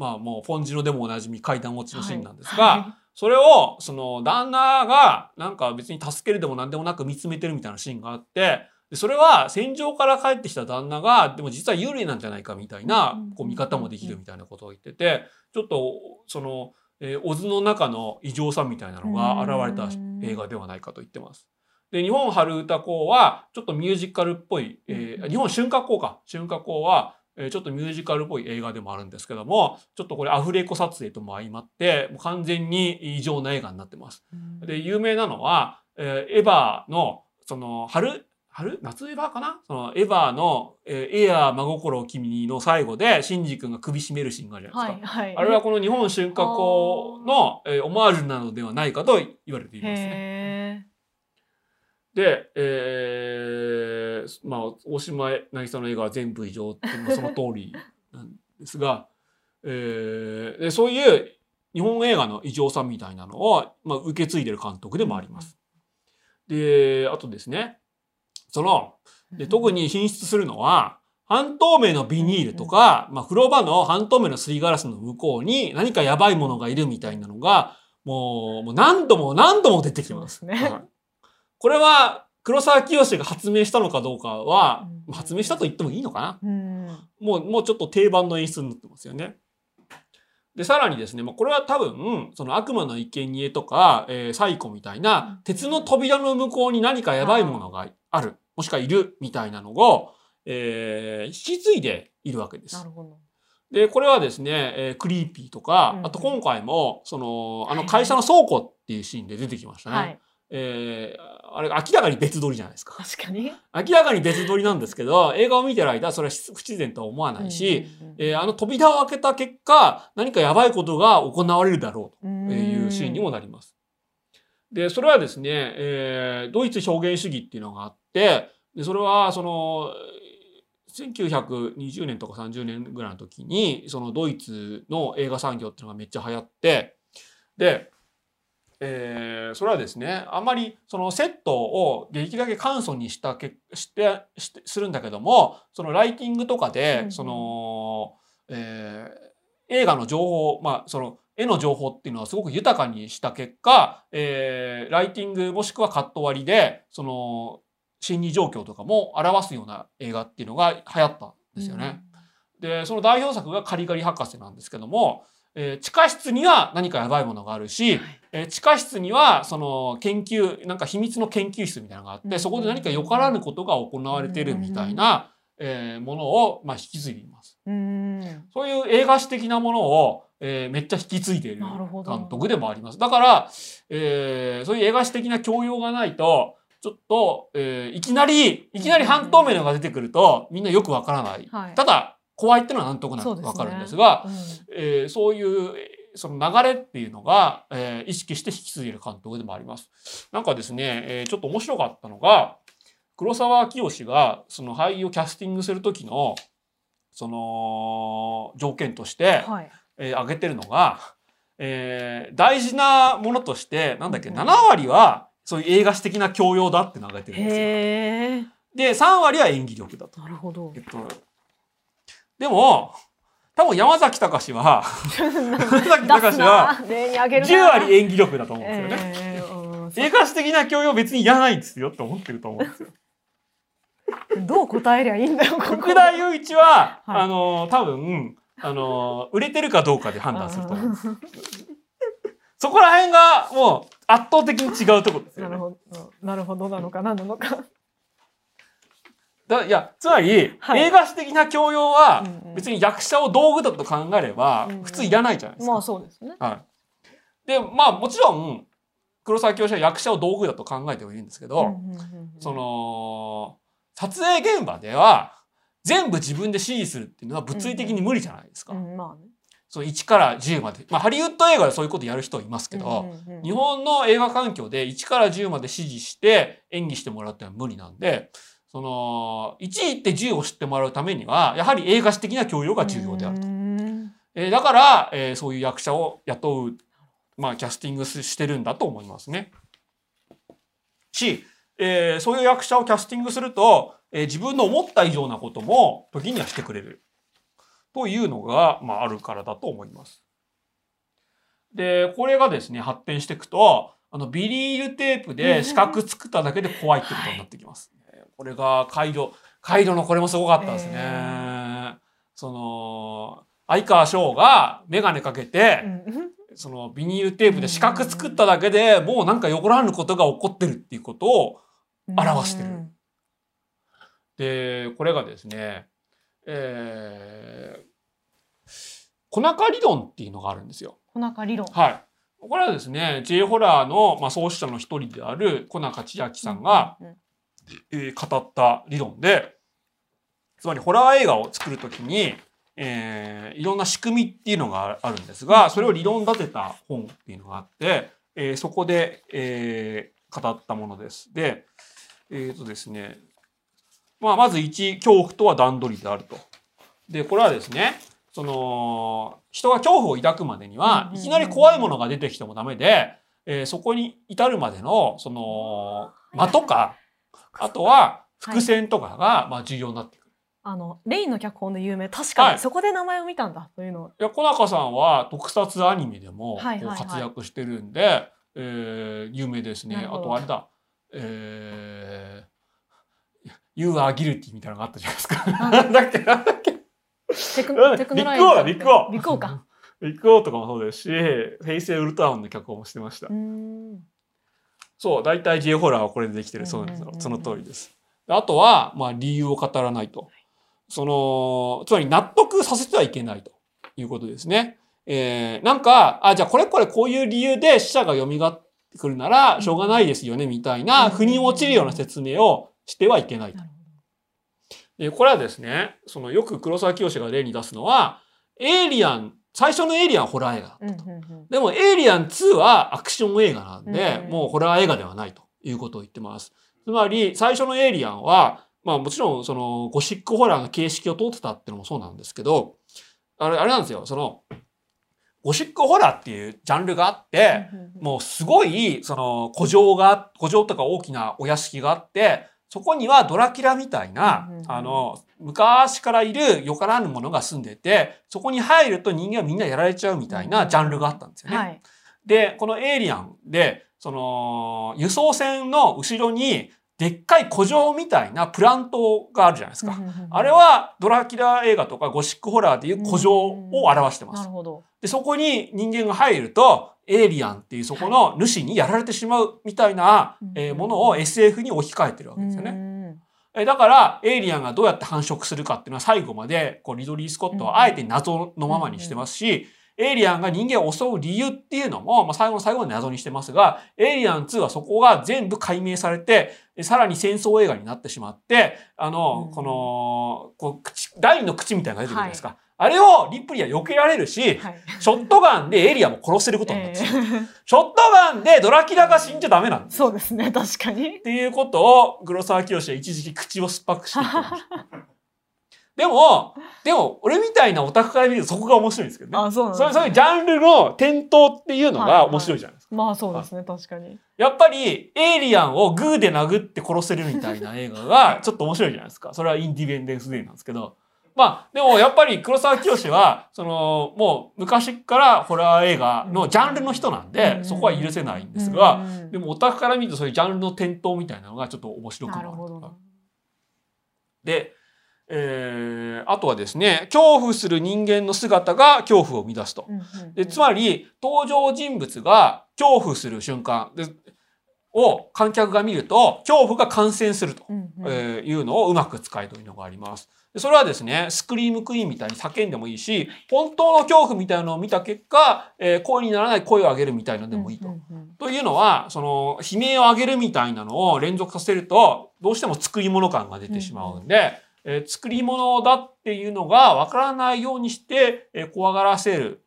まあもうフォンジロでもおなじみ階段落ちのシーンなんですが、はい、それをその旦那がなんか別に助けるでも何でもなく見つめてるみたいなシーンがあってでそれは戦場から帰ってきた旦那がでも実は有利なんじゃないかみたいなこう見方もできるみたいなことを言っててちょっとその、えー、オズの中の異常さみたいなのが現れた映画ではないかと言ってます。で日本春歌校はちょっとミュージカルっぽい、えー、日本春夏校か。春夏校はちょっとミュージカルっぽい映画でもあるんですけどもちょっとこれアフレコ撮影とも相まってもう完全に異常な映画になってます。で有名なのは、えー、エヴァのその春？春？夏エヴァかな？そのエヴァの、えー、エアー真心君にの最後でシンジ君が首絞めるシーンがあるじゃないですか。はいはい、あれはこの日本春夏校の、えー、オマージュなのではないかと言われていますね。で、えー、まあ、大島渚の映画は全部異常って、まあ、その通りなんですが、えー、でそういう日本映画の異常さみたいなのを、まあ、受け継いでる監督でもあります。で、あとですね、その、で特に品質するのは、半透明のビニールとか、まあ、風呂場の半透明のすりガラスの向こうに何かやばいものがいるみたいなのが、もう、もう何度も何度も出てきます。ね、はいこれは黒沢清が発明したのかどうかは、うん、発明したと言ってもいいのかな、うん、もうもうちょっと定番の演出になってますよね。でさらにですね、まあ、これは多分その悪魔の生贄とか、えー、サイコみたいな鉄の扉の向こうに何かやばいものがあるもしくはいるみたいなのを、えー、引き継いでいるわけです。で、これはですね、えークリーピーとか、うんあと今回も、その、あの会社の倉庫っていうシーンで出てきましたね。はい。えーあれ、明らかに別撮りじゃないですか。確かに。明らかに別撮りなんですけど、映画を見てる間、それは不自然とは思わないし、うんうんうんえーあの扉を開けた結果、何かやばいことが行われるだろうと。いうシーンにもなります。で、それはですね、えードイツ表現主義っていうのがあって、でそれはその、1920年とか30年ぐらいの時に、そのドイツの映画産業っていうのがめっちゃ流行って、で、えーそれはですね、あんまりそのセットをできるだけ簡素にしたけしてしてするんだけども、そのライティングとかで、うんうん。その、えー映画の情報、まあ、その絵の情報っていうのはすごく豊かにした結果、えーライティングもしくはカット割りで、その心理状況とかも表すような映画っていうのが流行ったんですよね。で、その代表作がカリガリ博士なんですけども、えー地下室には何かやばいものがあるし、はいえー地下室にはその研究、なんか秘密の研究室みたいなのがあって、うんそこで何かよからぬことが行われてるみたいな、えーものを、まあ、引き継いでいます。うん。そういう映画史的なものを、えーめっちゃ引き継いでいる監督でもあります。だから、えーそういう映画史的な教養がないと、ちょっと、えーいきなり、いきなり半透明のが出てくると、みんなよくわからない。はいただ、怖いっていうのはなんとなくわかるんですが、うんえーそういう、えーその流れっていうのが、えー意識して引き継いでいる監督でもあります。なんかですね、えーちょっと面白かったのが、黒沢清がその俳優をキャスティングする時のその条件として、はい。えー挙げてるのが、えー大事なものとしてなんだっけ、うん7割はそういう映画史的な教養だってのを挙げてるんですよ。で3割は演技力だと。なるほどえっ。と、でも多分山崎隆は山崎隆は例にあげるな10割演技力だと思うんですよね。えーうん映画史的な教養別にいらないですよって思ってると思うんですよ。どう答えりゃいいんだよ。福田雄一は、はいあの多分あの売れてるかどうかで判断すると思う。そこら辺がもう圧倒的に違うところですよね。なるほど。なるほどなのか何なのか。だいやつまり、はい映画史的な教養はうんうん別に役者を道具だと考えればうんうん普通いらないじゃないですか。まあそうですね。はい、でまあもちろん黒沢清は役者を道具だと考えてはいるんですけど、うんうんうんうんその撮影現場では全部自分で指示するっていうのは物理的に無理じゃないですか。うんまあね。その1から10まで。まあハリウッド映画でそういうことやる人はいますけど、うんうんうん日本の映画環境で1から10まで指示して演技してもらうってのは無理なんで、その1って10を知ってもらうためには、やはり映画史的な教養が重要であると。うんえーだから、えーそういう役者を雇う、まあ、キャスティングしてるんだと思いますね。し、えーそういう役者をキャスティングすると、えー自分の思った以上なことも時にはしてくれる。というのが、まあ、あるからだと思います。で、これがですね、発展していくと、あの、ビニールテープで四角作っただけで怖いってことになってきます。これが、カイド、カイドのこれもすごかったですね。えその、相川翔がメガネかけて、うんそのビニールテープで四角作っただけでもうなんかよからぬことが起こってるっていうことを表してるうんでこれがですね、えー、小中理論っていうのがあるんですよ。小中理論。はい。これはですね J ホラーの、まあ、創始者の一人である小中千秋さんが、うんうんえー語った理論でつまりホラー映画を作るときに、えーいろんな仕組みっていうのがあるんですがそれを理論立てた本っていうのがあって、えーそこで、えー語ったものです。でえっ、とですねまあ、まず1恐怖とは段取りであると。でこれはですねその人が恐怖を抱くまでにはいきなり怖いものが出てきてもダメで、えーそこに至るまでのその間とかあとは伏線とかがまあ重要になってくる。あのレインの脚本で有名。確かに、はい。そこで名前を見たんだというの。をいや小中さんは特撮アニメでも活躍してるんで、えー有名ですね。あとあれだ、えー、You are guilty みたいなのがあったじゃないですか。なんだっけなんだっけ。テクうん。テクノライビッグオーだビッグオービッグオーか。ビッグオーとかもそうですし、フェイスウルトラマンの脚本もしてました。う。ーんそう、大体 J ホラーはこれでできてる。そうなんですよその通りです。あとは、まあ理由を語らないと。その、つまり納得させてはいけないと。いうことですね。えー、なんか、あ、じゃあこれこれこういう理由で死者が蘇ってくるならしょうがないですよね、みたいな、腑に落ちるような説明をしてはいけないと。でこれはですね、そのよく黒沢清が例に出すのは、エイリアン、最初のエイリアンはホラー映画だったと。でもエイリアン2はアクション映画なんで、もうホラー映画ではないということを言ってます。つまり、最初のエイリアンは、まあもちろんそのゴシックホラーの形式を通ってたっていうのもそうなんですけど、あれ、あれなんですよ、その、ゴシックホラーっていうジャンルがあって、もうすごい、その、古城が、古城とか大きなお屋敷があって、そこにはドラキュラみたいな、あの、昔からいるよからぬものが住んでて、そこに入ると人間はみんなやられちゃうみたいなジャンルがあったんですよね。はい、で、このエイリアンで、その、輸送船の後ろにでっかい古城みたいなプラントがあるじゃないですか。あれはドラキュラ映画とかゴシックホラーでいう古城を表してます。で、そこに人間が入ると、エイリアンっていうそこの主にやられてしまうみたいな、えものを SF に置き換えてるわけですよね。えだから、エイリアンがどうやって繁殖するかっていうのは最後まで、こう、リドリー・スコットはあえて謎のままにしてますし、エイリアンが人間を襲う理由っていうのも、まあ、最後の最後まで謎にしてますが、エイリアン2はそこが全部解明されて、さらに戦争映画になってしまって、あの、うん、この、こう、口、第二の口みたいなのが出てくるじゃないですか。はいあれをリプリは避けられるし、はい、ショットガンでエリアも殺せることになって、えー、ショットガンでドラキュラが死んじゃダメなんです。そうですね、確かに。っていうことを、黒沢清は一時期口を酸っぱくしていました。でも、でも、俺みたいなオタクから見るとそこが面白いんですけどね。あ、そうなんですね。そういうジャンルの転倒っていうのが面白いじゃないですか。はいはい、まあそうですね、確かに。やっぱり、エイリアンをグーで殴って殺せるみたいな映画が ちょっと面白いじゃないですか。それはインディペンデンスデーなんですけど。まあ、でもやっぱり黒沢清は、その、もう昔からホラー映画のジャンルの人なんで、そこは許せないんですが、でもオタクから見るとそういうジャンルの転倒みたいなのがちょっと面白くなるで、えー、あとはですね、恐怖する人間の姿が恐怖を生み出すと。でつまり、登場人物が恐怖する瞬間でを観客が見ると、恐怖が感染するというのをうまく使いというのがあります。それはですね、スクリームクイーンみたいに叫んでもいいし、本当の恐怖みたいなのを見た結果、えー、声にならない声を上げるみたいなのでもいいと。というのは、その、悲鳴を上げるみたいなのを連続させると、どうしても作り物感が出てしまうんで、えー、作り物だっていうのがわからないようにして、えー、怖がらせる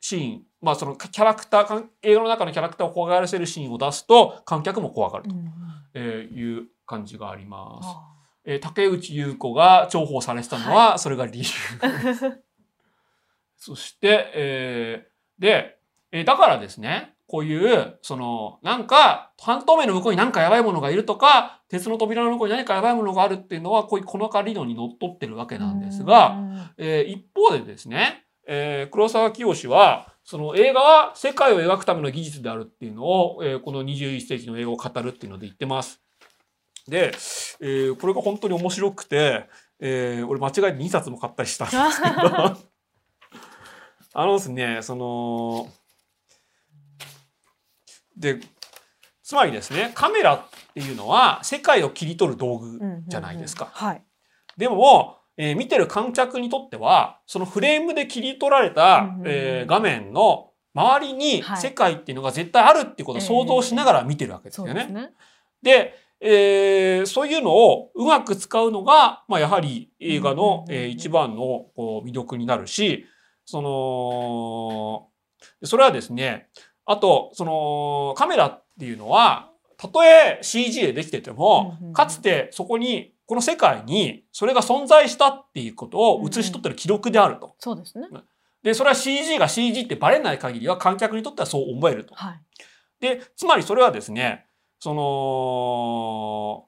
シーン、まあそのキャラクター、映画の中のキャラクターを怖がらせるシーンを出すと観客も怖がると、えいう感じがあります。えー、竹内優子が重宝されてたのは、それが理由。そして、えー、で、えー、だからですね、こういう、その、なんか、半透明の向こうに何かやばいものがいるとか、鉄の扉の向こうに何かやばいものがあるっていうのは、こういう細か理論にのっとってるわけなんですが、えー、一方でですね、えー、黒沢清は、その映画は世界を描くための技術であるっていうのを、えー、この21世紀の映画を語るっていうので言ってます。で、えー、これが本当に面白くて、えー、俺間違えて2冊も買ったりしたんですけど あのですね、その、でつまりですねカメラっていうのは世界を切り取る道具じゃないですか。はい、でも、えー、見てる観客にとってはそのフレームで切り取られた、えー、画面の周りに世界っていうのが絶対あるっていうことを想像しながら見てるわけですよね。えー、で、えー、そういうのをうまく使うのが、まあ、やはり映画の、えー、一番のこう魅力になるしそのそれはですねあと、そのカメラっていうのは、たとえ CG でできてても、かつてそこに、この世界にそれが存在したっていうことを映し取ってる記録であると。そうですね。で、それは CG が CG ってバレない限りは観客にとってはそう思えると。はい、で、つまりそれはですね、その、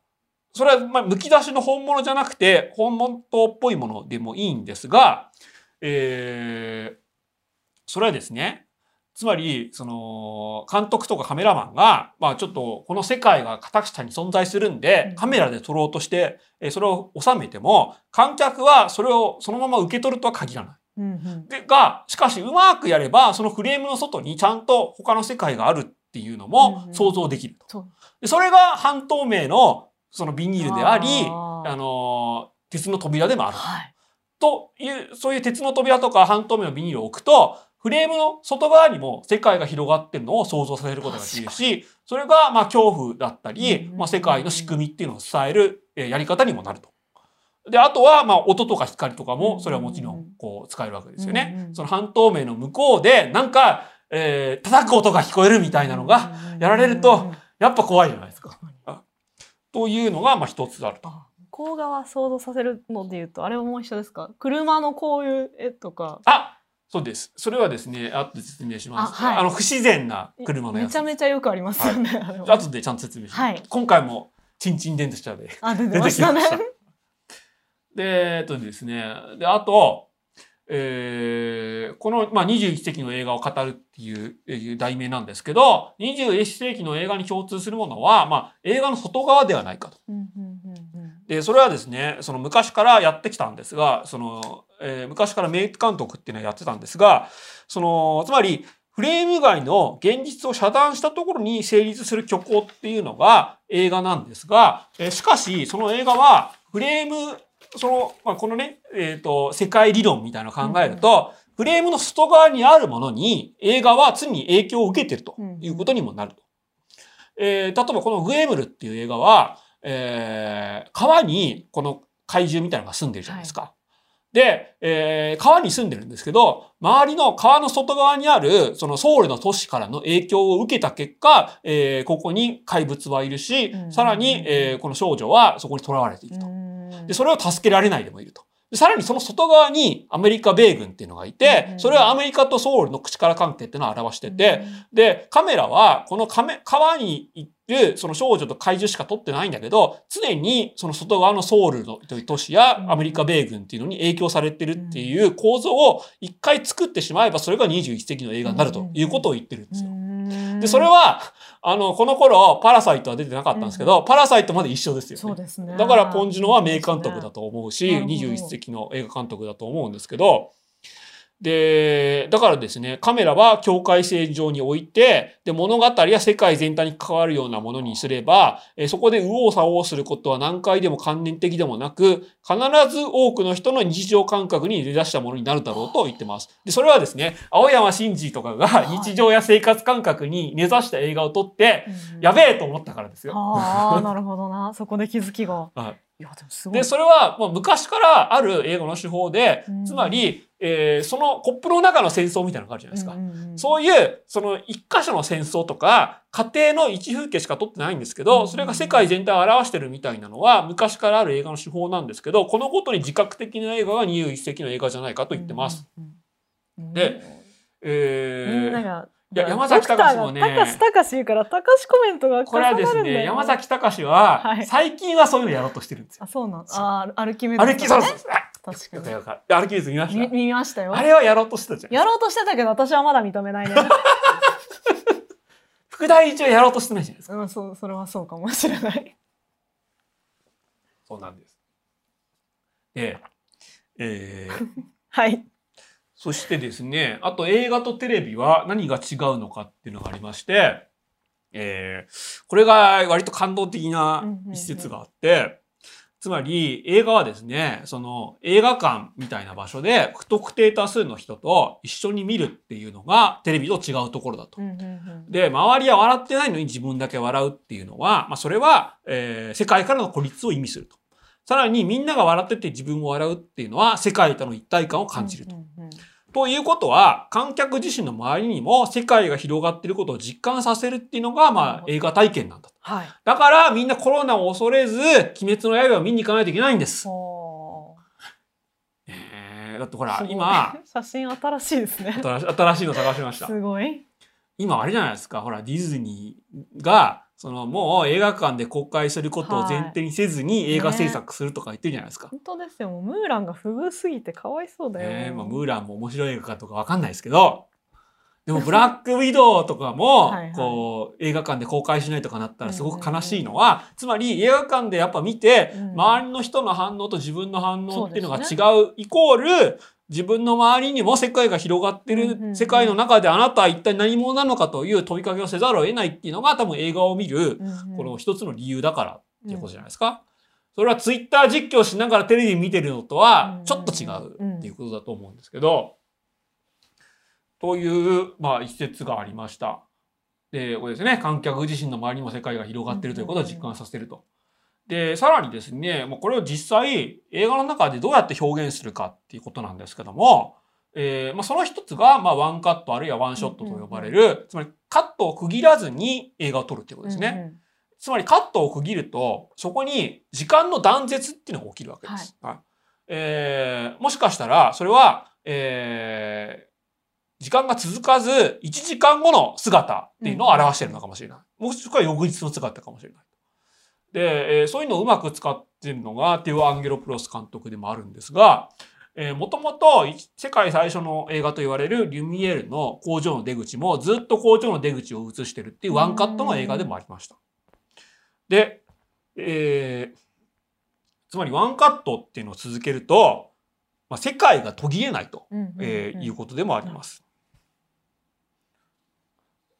それはまあむき出しの本物じゃなくて、本物っぽいものでもいいんですが、えー、それはですね、つまり、その、監督とかカメラマンが、まあちょっとこの世界が片下に存在するんで、カメラで撮ろうとして、えそれを収めても、観客はそれをそのまま受け取るとは限らない。で、が、しかしうまくやれば、そのフレームの外にちゃんと他の世界があるっていうのも想像できると。でそれが半透明のそのビニールであり、あの、鉄の扉でもある。はいという、そういう鉄の扉とか半透明のビニールを置くと、フレームの外側にも世界が広がってるのを想像させることができるし、それがまあ恐怖だったり、まあ世界の仕組みっていうのを伝えるえーやり方にもなると。で、あとはまあ音とか光とかも、それはもちろんこう使えるわけですよね。その半透明の向こうで、なんか、えー叩く音が聞こえるみたいなのが、やられると、やっぱ怖いじゃないですか。というのがまあ一つあると。あ向こう側想像させるので言うとあれも一緒ですか？車のこういう絵とかあそうです。それはですね、後で説明します。あはいの、不自然な車のやつ。めちゃめちゃよくありますよね、は後でちゃんと説明します。はい今回も、チンチン電車であ出てきましたね。で、えっとですね、で、あと、えーこの、まあ、21世紀の映画を語るっていうえー題名なんですけど、21世紀の映画に共通するものは、まあ、映画の外側ではないかと。うんうんで、それはですね、その昔からやってきたんですが、その、えー昔から名監督っていうのはやってたんですが、その、つまり、フレーム外の現実を遮断したところに成立する虚構っていうのが映画なんですが、えーしかし、その映画は、フレーム、その、まあ、このね、えっ、と、世界理論みたいなのを考えると、フレームの外側にあるものに映画は常に影響を受けてるということにもなると。えー例えばこのグエムルっていう映画は、えー川にこの怪獣みたいなのが住んでるじゃないですか。で、えー川に住んでるんですけど、周りの川の外側にある、そのソウルの都市からの影響を受けた結果、えーここに怪物はいるしう、んさらに、えーこの少女はそこに囚われていると。うんで、それを助けられないでもいると。でさらにその外側にアメリカ米軍っていうのがいてう、んそれはアメリカとソウルの口から関係っていうのを表してて、で、カメラは、この亀川に行る、その少女と怪獣しか撮ってないんだけど、常にその外側のソウルのという都市やアメリカ米軍っていうのに影響されてるっていう構造を一回作ってしまえば、それが21世紀の映画になるということを言ってるんですよ。で、それは、あの、この頃、パラサイトは出てなかったんですけど、パラサイトまで一緒ですよね。そうですね。だからポンジュノは名監督だと思うし、なるほど。21世紀の映画監督だと思うんですけど、で、だからですね、カメラは境界線上に置いて、で、物語や世界全体に関わるようなものにすれば、えーそこで右往左往することは何回でも関連的でもなく、必ず多くの人の日常感覚に出だしたものになるだろうと言ってます。で、それはですね、青山真治とかがはい。日常や生活感覚に根ざした映画を撮って、うんやべえと思ったからですよ。ああなるほどな。そこで気づきが。はい。いやでもすごい。で、それはもう昔からある映画の手法でうん、つまり、えーそのコップの中の戦争みたいなのがあるじゃないですか。うんうんうんそういう、その一箇所の戦争とか、家庭の一風景しか撮ってないんですけうんど、それが世界全体を表してるみたいなのは、昔からある映画の手法なんですけど、このことに自覚的な映画が21世紀の映画じゃないかと言ってます。。うんうんうんでえー、がいや山崎隆もね高し高し言うから高しコメントがこれはですね、山崎隆はは、い最近はそういうのやろうとしてるんですよ。あそうなんあー歩き目歩き、そうそうねそう。確かに。よかよかった歩き水見ましみた。見ましたよ。あれはやろうとしてたじゃん。やろうとしてたけど私はまだ認めないね。副題一はやろうとしてないじゃないですか。うんそうそれはそうかもしれない。そうなんです。で、えー、はい。そしてですね、あと映画とテレビは何が違うのかっていうのがありまして、えー、これが割と感動的な一節があって、つまり映画はですね、その映画館みたいな場所で不特定多数の人と一緒に見るっていうのがテレビと違うところだと。うんうんうんで、周りは笑ってないのに自分だけ笑うっていうのは、まあ、それは、えー世界からの孤立を意味すると。さらにみんなが笑ってて自分も笑うっていうのは世界との一体感を感じると。うんうんうんということは、観客自身の周りにも世界が広がっていることを実感させるっていうのが、まあ、映画体験なんだと。はい。だから、みんなコロナを恐れず、鬼滅の刃を見に行かないといけないんです。ほえーだってほら今、写真新しいですね。新し新しいの探しました。すごい。今あれじゃないですか。ほらディズニーがそのもう映画館で公開することを前提にせずに映画制作するとか言ってるじゃないですか。本当ですよ。もうムーランが不遇すぎてかわいそうだよ、ねえまあ、ムーランも面白い映画かとかわかんないですけどでもブラックウィドウとかもはいはい。こう映画館で公開しないとかなったらすごく悲しいのはつまり映画館でやっぱ見てうん。周りの人の反応と自分の反応っていうのが違そうでうイコール自分の周りにも世界が広がってる世界の中であなたは一体何者なのかという問いかけをせざるを得ないっていうのが多分映画を見るこの一つの理由だからっていうことじゃないですか。それはツイッター実況しながらテレビ見てるのとはちょっと違うっていうことだと思うんですけど、という、まあ、一節がありました。で、これですね、観客自身の周りにも世界が広がっているということを実感させると。で、さらにですね、もうこれを実際映画の中でどうやって表現するかっていうことなんですけども、えーまあ、その一つが、まあ、ワンカットあるいはワンショットと呼ばれる、つまりカットを区切らずに映画を撮るっていうことですね。うんうんつまりカットを区切るとそこに時間の断絶っていうのが起きるわけです。はいえーもしかしたらそれは、えー時間が続かず1時間後の姿っていうのを表しているのかもしれない。もしくは翌日の姿かもしれない。で、えーそういうのをうまく使っているのがティオ・アンゲロプロス監督でもあるんですが、えー、もともとい世界最初の映画と言われるリュミエールの工場の出口もずっと工場の出口を映してるっていうワンカットの映画でもありました。で、えーつまりワンカットっていうのを続けると、まあ、世界が途切れないと、えーいうことでもあります。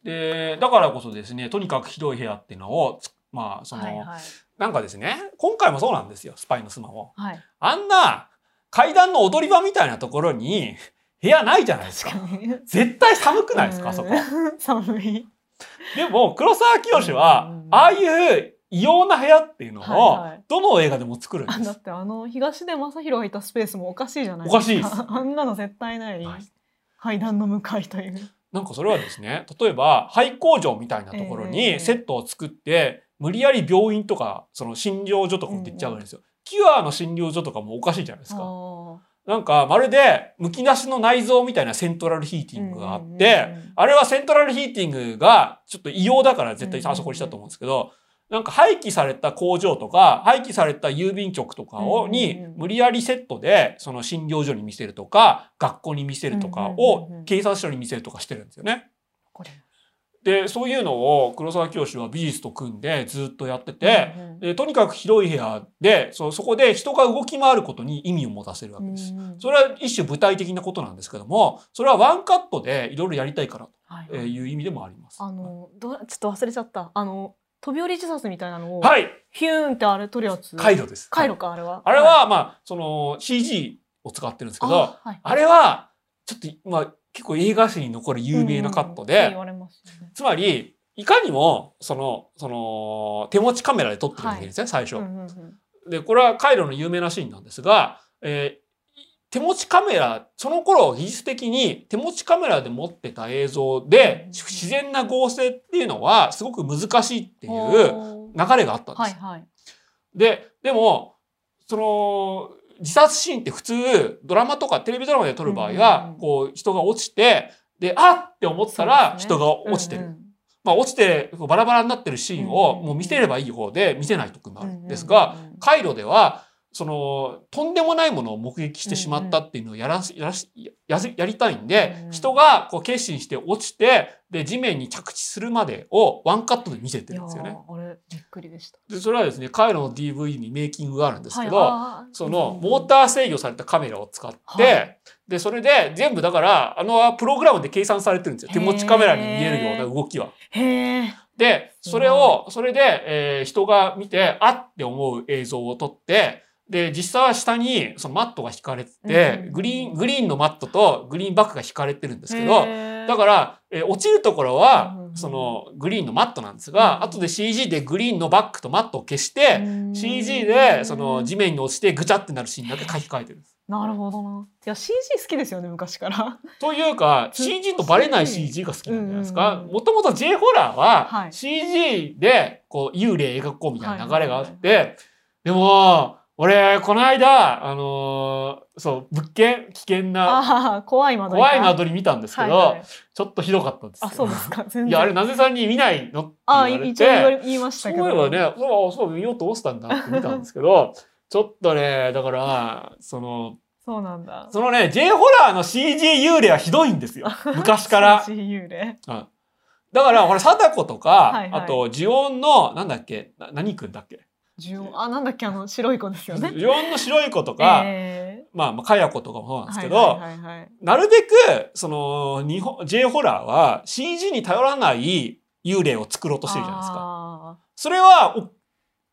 でだからこそですねとにかく広い部屋っていうのをつまあその、はいはい。なんかですね今回もそうなんですよスパイのスマホ。はい。あんな階段の踊り場みたいなところに部屋ないじゃないですか。絶対寒くないですか、あそこ。う ん寒い。でも黒沢清は、ああいう異様な部屋っていうのを、はいはい。どの映画でも作るんです。あだってあの東出昌大がいたスペースもおかしいじゃないですか。おかしいです。あんなの絶対ない、はい。階段の向かいという。なんかそれはですね例えば廃工場みたいなところええにセットを作って、無理やり病院とかその診療所とかって言っちゃうんですよ。キュアの診療所とかもおかしいじゃないですか。あなんかまるでむき出しの内臓みたいなセントラルヒーテーィングがあっうんて、うんうんうん。あれはセントラルヒーティングがちょっと異様だから絶対あそこにしたと思うんですけど、なんか廃棄された工場とか廃棄された郵便局とかをうんにうんうん。無理やりセットでその診療所に見せるとか学校に見せるとかうんうんうんうん。を警察署に見せるとかしてるんですよね。でそういうのを黒沢清は美術と組んでずっとやってて、うんうん。でとにかく広い部屋でそそこで人が動き回ることに意味を持たせるわけです。うんそれは一種具体的なことなんですけどもそれはワンカットでいろいろやりたいからはいとい。う意味でもあります。あのどちょっと忘れちゃった。あの飛び降り自殺みたいなのを、はい。ヒューンってあれ取るやつ？回路です。回路かあれは。あれはまあその CG を使ってるんですけどあ,、あはい。れはちょっとまあ結構映画史に残る有名なカットで、うんうん。言われますよねつまりいかにもそのその手持ちカメラで撮ってるわけですね、最初。うんうんうん。でこれはカイロの有名なシーンなんですが、えー手持ちカメラその頃技術的に手持ちカメラで持ってた映像で自然な合成っていうのはすごく難しいっていう流れがあったんです。はいはい。ででもその自殺シーンって普通ドラマとかテレビドラマで撮る場合うんうんうんはこう人が落ちてであっって思ったら人が落ちてる。うんうん。まあ、落ちてバラバラになってるシーンをもう見せればいい方で見せない時もある。んですうんがカイロではそのとんでもないものを目撃してしまったっていうのをやらしやらしやややりたいんでうんうん。人がこう決心して落ちてで地面に着地するまでをワンカットで見せてるんですよね。ーあれびっくりでした。でそれはですねカイロの DV にメイキングがあるんですけど、はい。そのモーター制御されたカメラを使って、はいでそれで全部だからあのプログラムで計算されてるんですよ。手持ちカメラに見えるような動きは。でそれをそれで、えー人が見てあって思う映像を撮ってで実際は下にそのマットが引かれてて、うんグリーングリーンのマットとグリーンバックが引かれてるんですけど、だから、えー落ちるところはそのグリーンのマットなんですが、うん後で CG でグリーンのバックとマットを消して、うん。CG でその地面に落ちてぐちゃってなるシーンだけ書き換えてるんです。なるほどな。いや CG 好きですよね昔から。というか CG とバレない CG が好きなんじゃないですか？もともと J ホラーははい CG でこう幽霊描こうみたいな流れがあってでも俺この間あのーそう物件危険な怖い間取りか。怖い間取り見たんですけど、はいはいちょっとひどかったんですよあそうですか。いやあれなぜさんに見ないのって言あわれてれ言いましたそうけど。いえばねそうそう見ようと思ってたんだって見たんですけどちょっとねだからそのそうなんだ。そのね J ホラーの CG 幽霊はひどいんですよ 昔から。CG 幽霊。うんだからこれ貞子とかはいはいあと呪音のなんだっけ？な何くんだっけ？呪音あなんだっけ？あの白い子ですよね。呪音の白い子とか、えまあまあかや子とかもそうなんーですけど、はいはいはいはいなるべくその日本 J ホラーは CG に頼らない幽霊を作ろうとしてるじゃないですか。あそれはお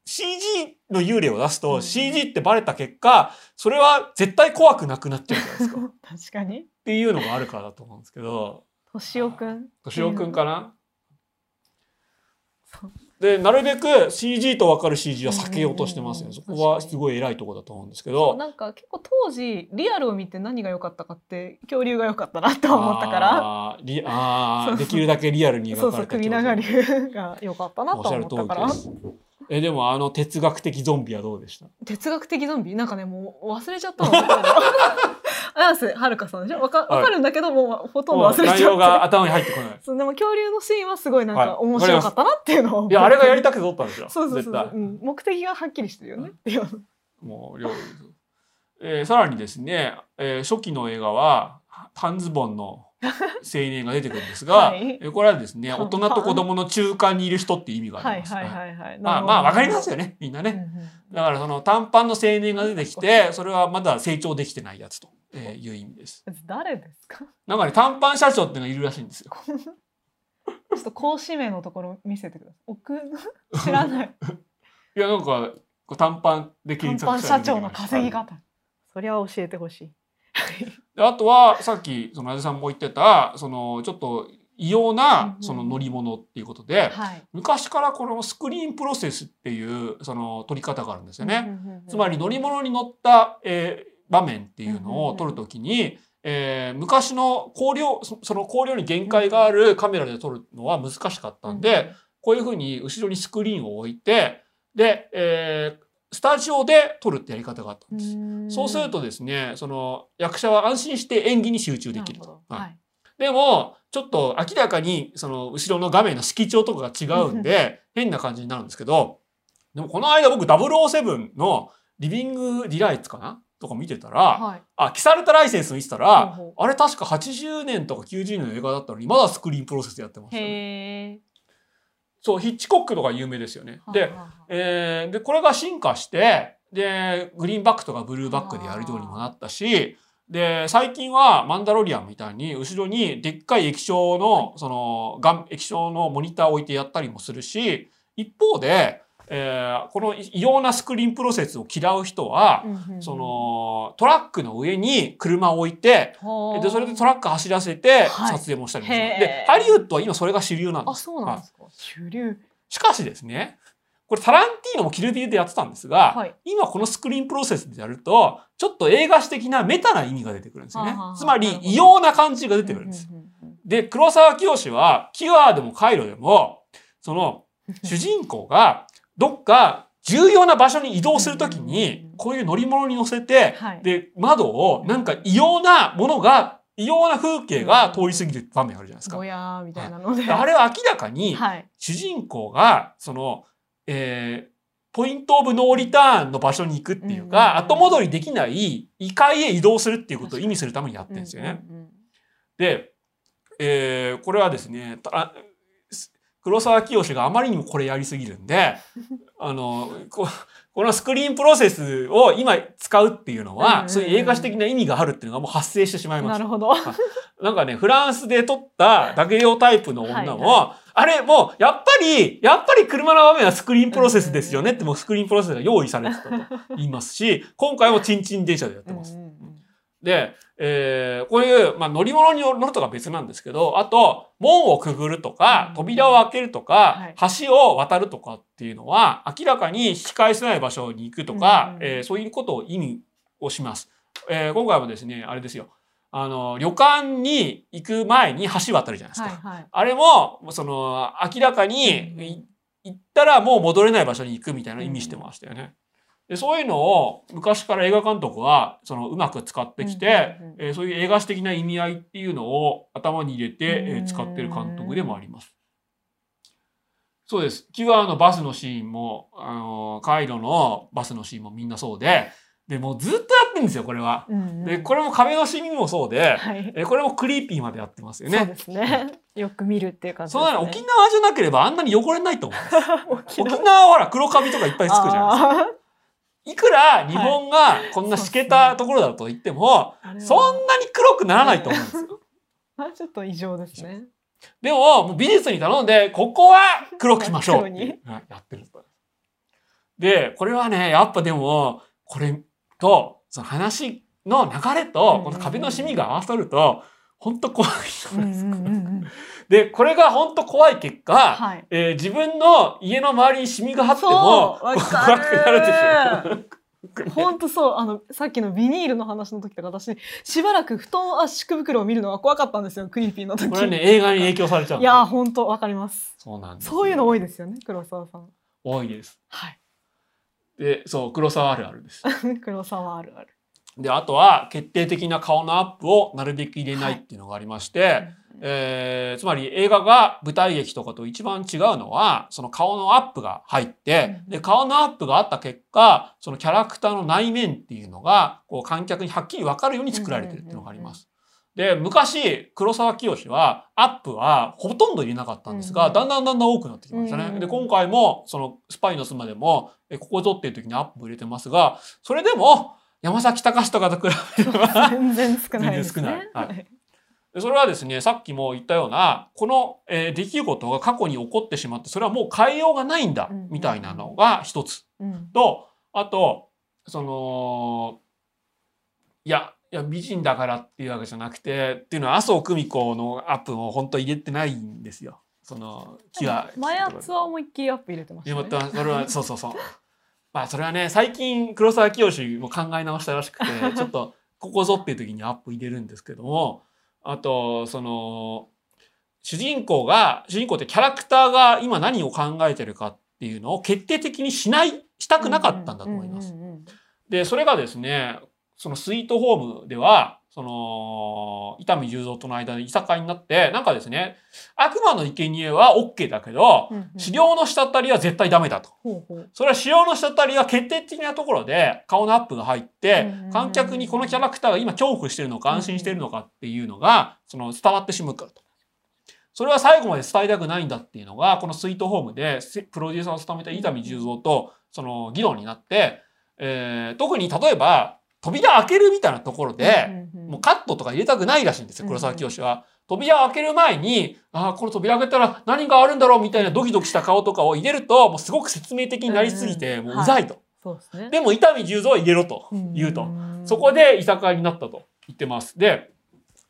CG の幽霊を出すと、うん。CG ってバレた結果それは絶対怖くなくなっちゃうじゃないですか。っ 確かに。ていうのがあるからだと思うんですけど。敏夫くん敏夫くんかな？そう。でなるべく CG と分かる CG は避けようとしてますよ、うんそこはすごい偉いところだと思うんですけど。なんか結構当時リアルを見て何が良かったかって恐竜が良かったなと思ったから。ああできるだけリアルにそう描かそう首れたってこと。長竜が良かったなとおっしゃる通思ったからりですえでもあの哲学的ゾンビはどうでした？哲学的ゾンビ？なんかねもう忘れちゃったの。綾瀬はるかさんでしょ？わかわかるんだけどもうほとんど忘れちゃって内容が頭に入ってこない。そうでも恐竜のシーンはすごいなんはいか面白かったなっていうのをい。やあれがやりたくて撮ったんですよ。そうそうそう、うん、目的がはっきりしてるよね。っていう。もう料理えーさらにですね、えー初期の映画は半ズボンの青年が出てくるんですが、はい。えーこれはですね半大人と子供の中間にいる人っていう意味があります、まあまあわかりますよよねみんなね、ねだからその短パンの青年が出てきてそれはまだ成長できてないやつとえーいう意味です。誰ですか？なんかね短パン社長っていうのがいるらしいんですよ。ちょっと講師名のところ見せてください。奥 知らない。いやなんか短パンで短検パン社長の索したら出てきました稼ぎ方。そりゃ教えてほしい であとはさっきそのあじさんも言ってたそのちょっと異様うんなうん。その乗り物っていうことで、はい。昔からこのスクリーンプロセスっていうその撮り方があるんですよね。つまり乗り物に乗った、えー場面っていうのを撮るときに、えー昔の光量そその光量に限界があるカメラで撮るのは難しかったんで、こういうふうに後ろにスクリーンを置いてで、えースタジオで撮るってやり方があったんです。そうするとですねその役者は安心して演技に集中できると。はい。はい。でもちょっと明らかにその後ろの画面の色調とかが違うんで 変な感じになるんですけどでもこの間僕007のリビング・ディライツかな？とか見てたら、はい。あキサルタライセンス見てたら、ほうほあれ確か80年とか90年の映画だったのにまだスクリーンプロセスやってました、ね。そうヒッチコックとか有名ですよね。で、はあはあえーでこれが進化してでグリーンバックとかブルーバックでやるようにもなったしで最近はマンダロリアンみたいに後ろにでっかい液晶のその画液晶のモニターを置いてやったりもするし一方で、えーこの異様なスクリーンプロセスを嫌う人は、うんうんそのトラックの上に車を置いてはあ。でそれでトラック走らせてはい。撮影もしたりもする、へーでハリウッドは今それが主流なんであす。そうなんですか。主流。しかしですね、これタランティーノもキルディでやってたんですが、はい。今このスクリーンプロセスでやると、ちょっと映画史的なメタな意味が出てくるんですよね。はあはあ。は。あつまり異様な感じが出てくるんです。うんうんうんで、黒沢清は、キュアでもカイロでも、その 主人公がどっか重要な場所に移動するときにうん、こういう乗り物に乗せて、はい。で、窓をなんか異様なものが、異様な風景が通り過ぎる場面あるじゃないですか。ぼ。やーみたいなので。あれは明らかに、はい。主人公がその、えーポイントオブノーリターンの場所に行くっていうか、後戻りできない異界へ移動するっていうことを意味するためにやってるんですよね。で、えーこれはですねた黒沢清があまりにもこれやりすぎるんで あのここのスクリーンプロセスを今使うっていうのは、うんうんうん。そういう映画史的な意味があるっていうのがもう発生してしまいます。なる。ほど。なんかね、フランスで撮ったダゲ用タイプの女も、はいあれもう、やっぱり、やっぱり車の場面はスクリーンプロセスですよねって、もうスクリーンプロセスが用意されてたと言いますし、今回もチンチン電車でやってます。うんで、えーこういう、まあ、乗り物に乗るとか別なんですけど、あと、門をくぐるとかう、ん扉を開けるとか、橋を渡るとかっていうのは、明らかに引き返せない場所に行くとか、うんえーそういうことを意味をします。えー今回もですね、あれですよ。あの、旅館に行く前に橋渡るじゃないですか。はいはいあれも、その、明らかに、行ったらもう戻れない場所に行くみたいな意味してましたよね。でそういうのを昔から映画監督はそのうまく使ってきて、えーそういう映画史的な意味合いっていうのを頭に入れて、えー使ってる監督でもあります。そうです。キュアのバスのシーンも、あのーカイロのバスのシーンもみんなそうで、で、もうずっとやってるんですよ、これは。うんうんで、これも壁のシーンもそうで、はいえーこれもクリーピーまでやってますよね。そうですねよく見るっていう感じそうですねなの沖縄じゃなければあんなに汚れないと思う。沖沖縄はほら黒カビとかいっぱいつくじゃないですか。あいくら日本がこんなしけたところだと言っても、そんなに黒くならないと思うんですよ。あちょっと異常ですね。でも、もう美術に頼んで、ここは黒くしましょうやってると。で、これはね、やっぱでも、これと、その話の流れと、この壁のシミが合わさると、本当怖いうんうんうんうんで、これが本当怖い結果、はい。えー自分の家の周りにシミが張っても、怖くなるでしょ。本当そうあのさっきのビニールの話の時とか私しばらく布団圧縮袋を見るのが怖かったんですよクリーピーの時これはね、映画に影響されちゃう。いや本当わかりますそうなんですよ。そういうの多いですよね黒沢さん多いです。はいで、そう、黒沢あるあるです。黒沢あるあるで、あとは、決定的な顔のアップをなるべく入れないっていうのがありまして、えーつまり映画が舞台劇とかと一番違うのは、その顔のアップが入って、うん。で、顔のアップがあった結果、そのキャラクターの内面っていうのが、こう観客にはっきりわかるように作られてるっていうのがあります。で、昔、黒沢清は、アップはほとんど入れなかったんですが、うん。だんだんだんだん多くなってきましたね。うん。で、今回も、その、スパイの妻でも、えここぞっていう時にアップ入れてますが、それでも、山崎隆とかと比べれば、全然少ないね。全然少ない。はい。でそれはですね、さっきも言ったような、この、えー出来事が過去に起こってしまって、それはもう変えようがないんだうん、みたいなのが一つ。うんと、あと、その、いや、いや、美人だからっていうわけじゃなくて、っていうのは麻生久美子のアップも本当入れてないんですよ。その。前やつは思いっきりアップ入れてましいやたねまたそれはそうそうそう。まあそれはね最近黒沢清も考え直したらしくてちょっとここぞっていう時にアップ入れるんですけどもあとその主人公が主人公ってキャラクターが今何を考えてるかっていうのを決定的にしないしたくなかったんだと思います。でそれがですねそのスイートホームではその伊丹十三との間でいさかいになってなんかですね悪魔の生贄は OK だけどうんうん資料の滴りは絶対ダメだと。それは使用の滴りが決定的なところで顔のアップが入ってうん観客にこのキャラクターが今恐怖してるのか安心してるのかっていうのがその伝わってしまうからと。それは最後まで伝えたくないんだっていうのがこのスイートホームでせプロデューサーを務めた伊丹十三とその議論になって、えー特に例えば扉開けるみたいなところで、もうカットとか入れたくないらしいんですよ黒沢清は。扉を開ける前に、ああ、この扉開けたら何があるんだろうみたいなドキドキした顔とかを入れると、もうすごく説明的になりすぎて、もううざいと。でも、伊丹十三は入れろと言うと。そこでいさかいになったと言ってます。で、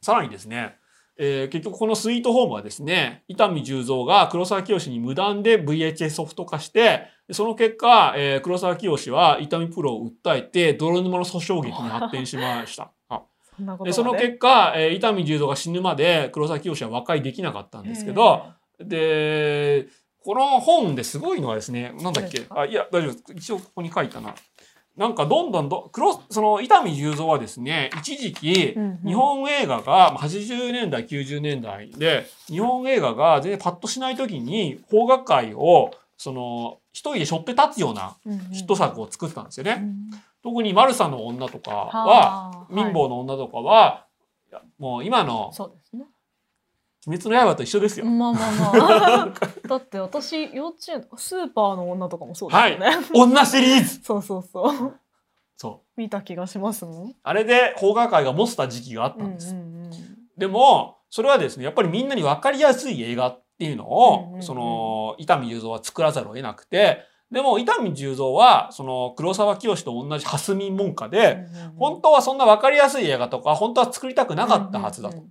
さらにですね、えー結局このスイートホームはですね、伊丹十三が黒沢清に無断で VHS ソフト化して、その結果、えー黒沢清は伊丹プロを訴えて、泥沼の訴訟劇に発展しました。でその結果、えー伊丹十三が死ぬまで黒沢清は和解できなかったんですけど、でこの本ですごいのはですねなんだっけ？あいや大丈夫です。一応ここに書いたな。なんかどんどんど黒その伊丹十三はですね一時期日本映画がまあ80年代90年代で日本映画が全然パッとしない時に邦画界をその一人で背負って立つようなヒット作を作ってたんですよね。特に「マルサの女」とかはは貧乏の女とかは、いやもう今のそうですね「鬼滅の刃」と一緒ですよ。まあまあまあ。だって私幼稚園スーパーの女とかもそうですよね、女シリーズ。そうそうそう。そう。見た気がしますもん。あれで邦画界が持ってた時期があったうんんです。うんうんでもそれはですねやっぱりみんなに分かりやすい映画っていうのを、その伊丹十三は作らざるを得なくてでも伊丹十三はその黒沢清と同じ蓮見門下で、本当はそんな分かりやすい映画とか本当は作りたくなかったはずだと。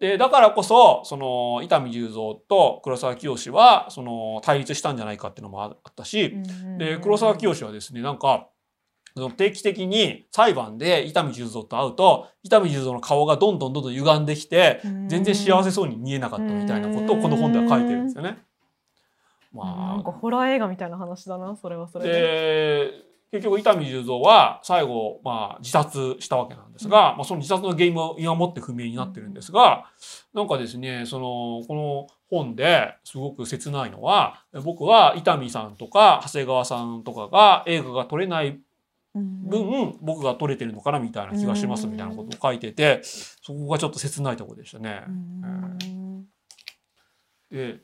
でだからこそその伊丹十三と黒沢清はその対立したんじゃないかっていうのもあったし、で黒沢清はですねなんかその定期的に裁判で伊丹十三と会うと伊丹十三の顔がどんどんどんどん歪んできて全然幸せそうに見えなかったみたいなことをこの本では書いてるんですよね。なんかまホラー映画みたいな話だなそれはそあ、れで。で結局伊丹十三は最後、まあ、自殺したわけなんですが、まあ、その自殺の原因も今もって不明になってるんですがなんかですねそのこの本ですごく切ないのは僕は伊丹さんとか長谷川さんとかが映画が撮れないうん分僕が取れてるのかなみたいな気がしますみたいなことを書いててそこがちょっと切ないところでしたね。う。ん。で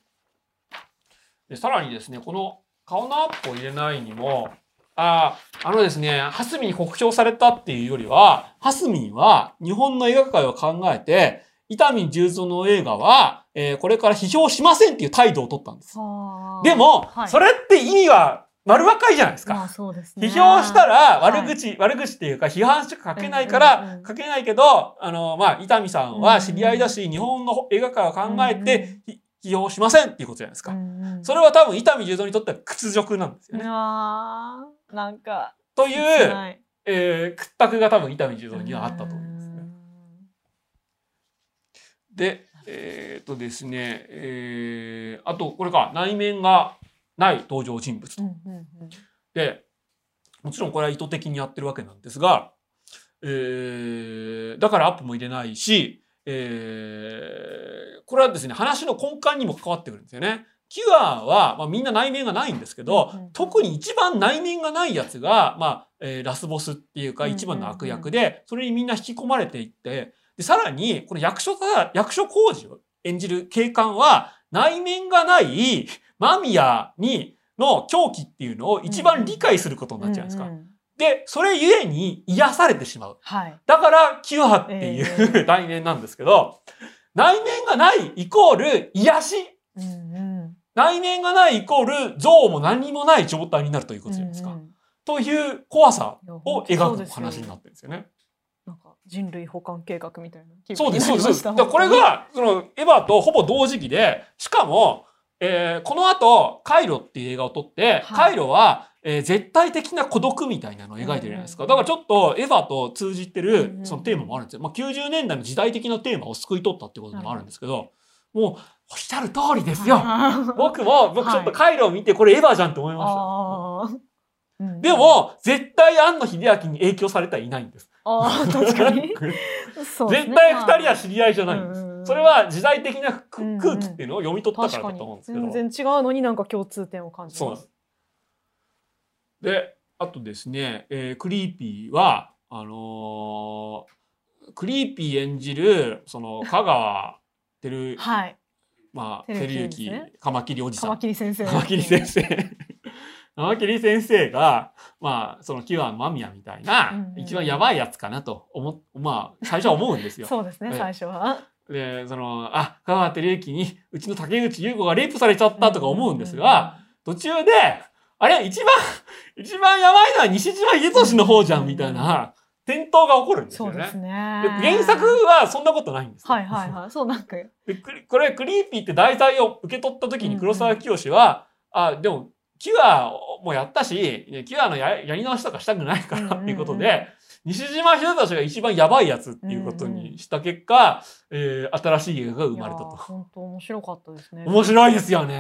でさらにですねこの顔のアップを入れないにもああのですねハスミンに酷評されたっていうよりはハスミンは日本の映画界を考えて伊丹十三の映画は、えーこれから批評しませんっていう態度を取ったんです。はあ。でも、はい。それって意味は丸分かりじゃないですか。まあそうですね。批評したらはい悪口、悪口っていうか批判しか書けないから、書けないけど、あの、まあ、伊丹さんは知り合いだし、日本の映画界を考えて、ひ批評しませんっていうことじゃないですか。それは多分伊丹十三にとっては屈辱なんですよね。なんかという、はいえー屈託が多分伊丹十三にはあったと思いますね。で、えーっとですね、えーあとこれか、内面がない登場人物と。で、もちろんこれは意図的にやってるわけなんですが、えーだからアップも入れないし、えーこれはですね、話の根幹にも関わってくるんですよね。キュアは、まあ、みんな内面がないんですけど、うんうんうん特に一番内面がないやつが、まあ、えーラスボスっていうか一番の悪役で、それにみんな引き込まれていって、で、さらに、この役所が、役所広司を演じる警官は、内面がない間宮に、の狂気っていうのを一番理解することになっちゃうんですか。うんうんで、それゆえに癒されてしまう。はい。だから、キュアっていう、え内面なんですけど、内面がないイコール癒し。うんうん内面がないイコール像も何もない状態になるということじゃないですか。うんうんという怖さを描く話になってるんですよね。なんか人類保管計画みたいなそうです、そうです。これが、その、エヴァとほぼ同時期で、しかも、えーこの後、カイロっていう映画を撮って、はいカイロは、えー絶対的な孤独みたいなのを描いてるじゃないですか。うんだからちょっとエヴァと通じてるそのテーマもあるんですよ。まあ、90年代の時代的なテーマを救い取ったってこともあるんですけど、もう、おっしゃる通りですよ。僕も、僕ちょっとカイロを見て、これエヴァじゃんって思いました。あーうんでも、絶対庵野秀明に影響されてはいないんです。あー確かにね絶対二人は知り合いじゃないんです。うんうんそれは時代的な空気っていうのを読み取ったからだと思うんですけど。全然違うのになんか共通点を感じますす。で、あとですね、えークリーピーは、あのークリーピー演じる、その、香川照、はいまあ、照照之ね之、カマキリおじさカマん。キリ先生カマキリ先生。カマキリ先生 が、まあ、そのキュアの間宮みたいな、うんうん一番やばいやつかなと思っ、まあ、最初は思うんですよ。そうですねええ最初はで、その、あ、香川照之に、うちの竹内優子がレイプされちゃったとか思うんですが、途中で、あれ、一番、一番やばいのは西島秀俊の方じゃん、みたいな、転倒が起こるんですよね。そうですね。で原作はそんなことないんですよ。はいはいはい。そうなんかでこれ、クリーピーって題材を受け取った時に黒沢清は、あ、でも、キュアもやったし、キュアのやり直しとかしたくないからっていうことで、西島秀俊が一番やばいやつっていうことにした結果、えー新しい映画が生まれたと。本当面白かったですね面白いですよクリ。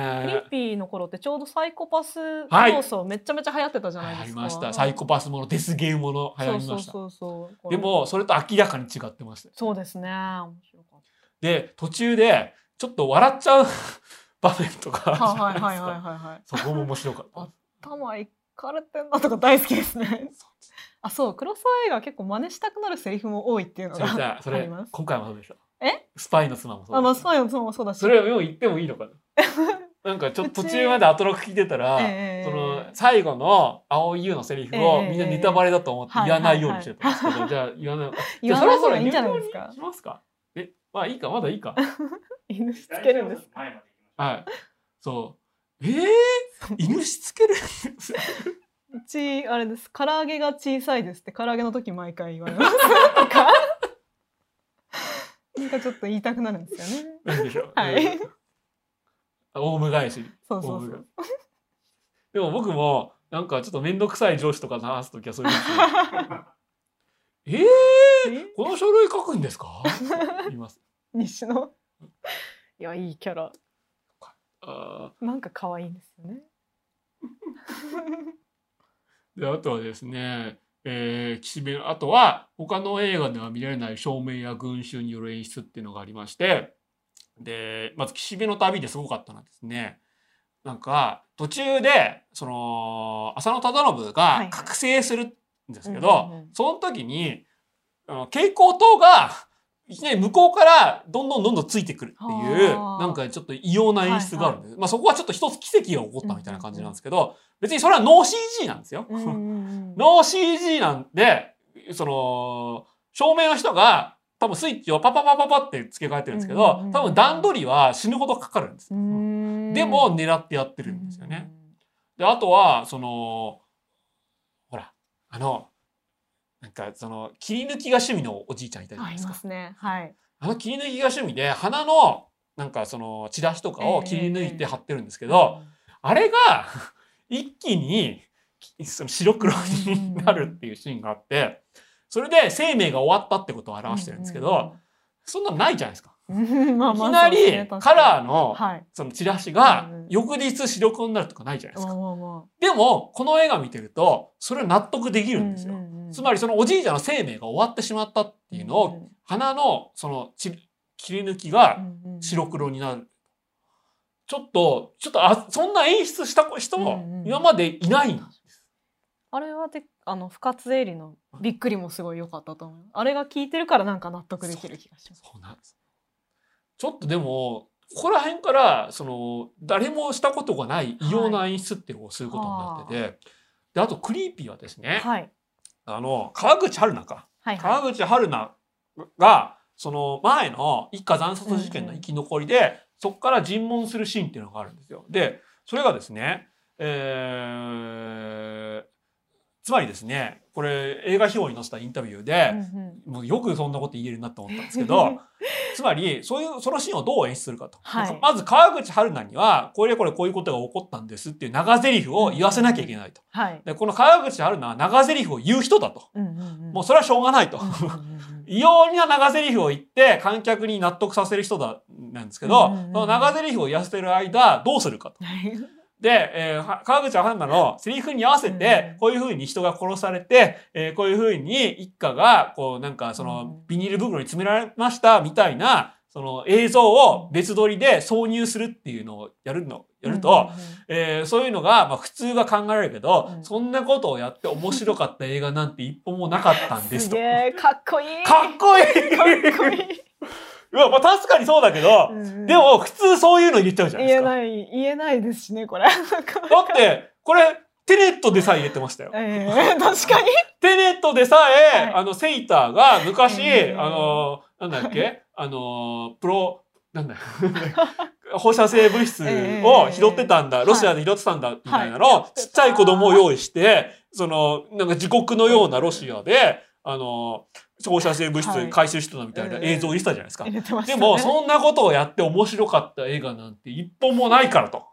ピーの頃ってちょうどサイコパスはい要素めちゃめちゃ流行ってたじゃないですか。りました。サイコパスもの、デスゲームもの流行りました。そうそうそう。でも、それと明らかに違ってました。そうですね。面白かっで、途中で、ちょっと笑っちゃう 場面とかはいはいはいはいか。はいはい。そこも面白かった。頭いかれてんなとか大好きですね。あそう黒沢映画結構真似したくなるセリフも多いっていうのそれじゃがあ、それあります、。今回もそうでした。え？スパイの妻もそうあまあスパイの妻もそうだし。それをもう言ってもいいのかな？なんかちょっと途中までアトロク聞いてたら、ええその最後の青井優のセリフをええみんなネタバレだと思って言わないようにしてたんですけど、はいはいじゃあ言わない。言わないそろそろがいいんじゃないですか？しますか？え、まあいいか、まだいいか。犬しつけるんです。はい。そう。えー、犬しつけるんですようちあれです。唐揚げが小さいですって唐揚げの時毎回言われます。とか。なんかちょっと言いたくなるんですよね。なんでしょう。はいえーオウム返し。そうそうそう。でも僕も、なんかちょっとめんどくさい上司とか話すときはそういう。えー、え？この書類書くんですか？言います。西野。いやいいキャラ。あなんか可愛いんですよね。ーで、あとはですね、えー、岸辺の、あとは他の映画では見られない照明や群衆による演出っていうのがありまして、で、まず岸辺の旅ですごかったのはですね、なんか途中で、その、浅野忠信はいがはい。覚醒するんですけうんどその時に、あの蛍光灯が、いきなり向こうからどんどんどんどんついてくるっていう、はあなんかちょっと異様な演出があるんです。まあそこはちょっと一つ奇跡が起こったみたいな感じなんですけど、別にそれはノー CG なんですよ。ノー CG なんで、その、照明の人が多分スイッチをパパパパパって付け替えてるんですけど多分段取りは死ぬほどかかるんですう。ーんでも狙ってやってるんですよね。。であとはそのほらあのなんかその切り抜きが趣味のおじいちゃんいたじゃないですかあね。はい。あの切り抜きが趣味で花のなんかそのチラシとかを切り抜いて貼ってるんですけど、あれが 一気にその白黒になるっていうシーンがあってそれで生命が終わったってことを表してるんですけど、そんなのないじゃないですか。まあいきまあなりカラーのはい。そのチラシが翌日白黒になるとかないじゃないですまあか。でもこの映画見てるとそれは納得できあ。るんですよ。つまりそのおじいちゃんの生命が終わってしまったっていうのを花のそのち切り抜きが白黒になる。ちょっと、ちょっとあ、そんな演出した人も今までいないんです。あれはであの深津絵里のびっくりもすごい良かったと思う。あれが効いてるからなんか納得できる気がします。そうなんです。ちょっとでも、ここら辺から、その、誰もしたことがない異様な演出っていうのをすることになってて、で、あとクリーピーはですね、はいあの、川口春奈か。はい川は口春奈が、その前の一家惨殺事件の生き残りで、そこから尋問するシーンっていうのがあるんですよ。で、それがですね、えー、つまりですね、これ映画表に載せたインタビューい。で、うんうんもうよくそんなこと言えるなと思ったんですけど、つまり、そういう、そのシーンをどう演出するかと。はいまず、川口春奈には、これこれこういうことが起こったんですっていう長台詞を言わせなきゃいけないと。はい。で、この川口春奈は長台詞を言う人だと。うんうんうんもうそれはしょうがないと。異様な長台詞を言って観客に納得させる人だ、なんですけど、うんうんうんその長台詞を言わせてる間、どうするかと。はいで、えーは川口春奈のセリフに合わせうん。て、こういう風に人が殺されて、えーこういう風に一家が、こうなんかそうん。のビニール袋に詰められましたみたいな、その映像を別撮りで挿入するっていうのをやるの、やると、えーそういうのが、まあ普通は考えられるけど、うん。そんなことをやって面白かった映画なんて一本もなかったんですと。すげえかっこいい。かっこいい。かっこいい。うわ、まあ確かにそうだけど、でも普通そういうの言っちゃうじゃないですか。言えない言えないですしねこれ。だって、これ、テネットでさえ言ってましたよ。ええ確かに。テネットでさえ、はいあの、セイターが昔、うんあの、なんだっけあの、プロ、なんだよ。放射性物質を拾ってたんだ、ええロシアで拾ってたんだ、みたいなのを、ちっちゃい子供を用意して、その、なんか自国のようなロシアで、あの、放射性物質はい。回収してたみたいな映像を入れてたじゃないですか。入れてましたね。でも、そんなことをやって面白かった映画なんて一本もないからと。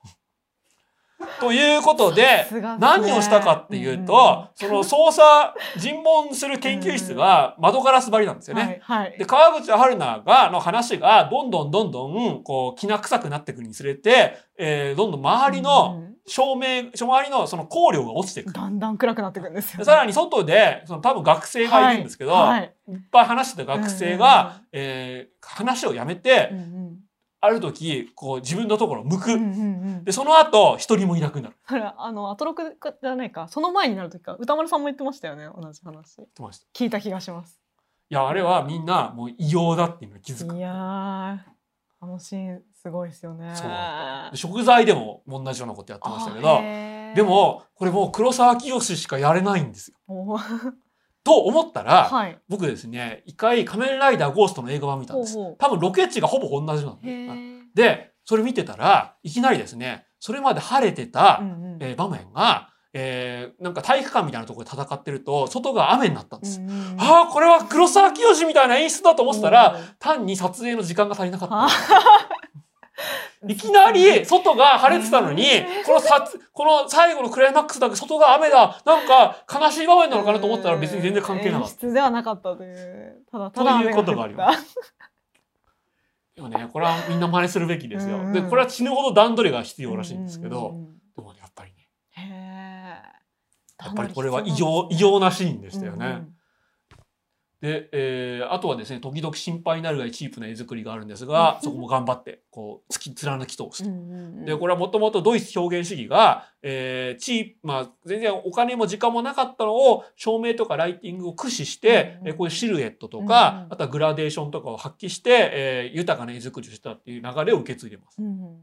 ということで何をしたかっていうと、その捜査、尋問する研究室が窓ガラス張りなんですよね。はいはい。で、川口春奈が、の話が、どんどんどんどん、こう、きな臭くなっていくにつれて、えーどんどん周りの照明、周りのその光量が落ちていく。だんだん暗くなっていくんですよね。でさらに外で、その多分学生がいるんですけど、はいいっぱい話してた学生が、えー話をやめて、うんうんある時、こう自分のところを向く。うんうんうんで、その後、一人もいなくなる。あのアトロクじゃないかその前になる時か歌丸さんも言ってましたよね同じ話ってました聞いた気がしますいや、あれはみんなもう異様だっていうのに気づく。いやーあのシーンすごいですよね。食材でも同じようなことやってましたけど、どでも、これもう黒沢清しかやれないんですよ。お と思ったら、はい。僕ですね、一回仮面ライダーゴーストの映画版見たんです。多分ロケ地がほぼ同じなんへでで、それ見てたら、いきなりですね、それまで晴れてた、うんうん。えー場面が、えーなんか体育館みたいなところで戦ってると、外が雨になったんです。うんうんああ、これは黒沢清みたいな演出だと思ってたら、単に撮影の時間が足りなかった。いきなり外が晴れてたのにこのさこの最後のクライマックスだけ外が雨だ、なんか悲しい場面なのかなと思ったら別に全然関係なかった。演出ではなかったという。ただただということがありま雨す。でもね、これはみんな真似するべきですよ。で、これは死ぬほど段取りが必要らしいんですけど、でもね、やっぱりね、やっぱりこれは異常、異様なシーンでしたよね。うんで、えーあとはですね、時々心配になるぐらいチープな絵作りがあるんですが、そこも頑張って、こう、突き貫き通すと。うんうんうんで、これはもともとドイツ表現主義が、えーチーまあ、全然お金も時間もなかったのを、照明とかライティングを駆使して、うんうんえーこういうシルエットとか、うんうんあとはグラデーションとかを発揮して、えー豊かな絵作りをしたっていう流れを受け継いでます。うんうん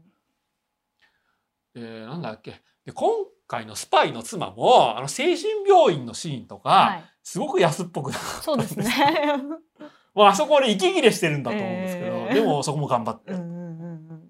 えーなんだっけ。で、今回のスパイの妻も、あの、精神病院のシーンとか、はいすごく安っぽくなそうですね。まあ、あそこで息切れしてるんだと思うんですけど、えーでもそこも頑張って。うんうんうん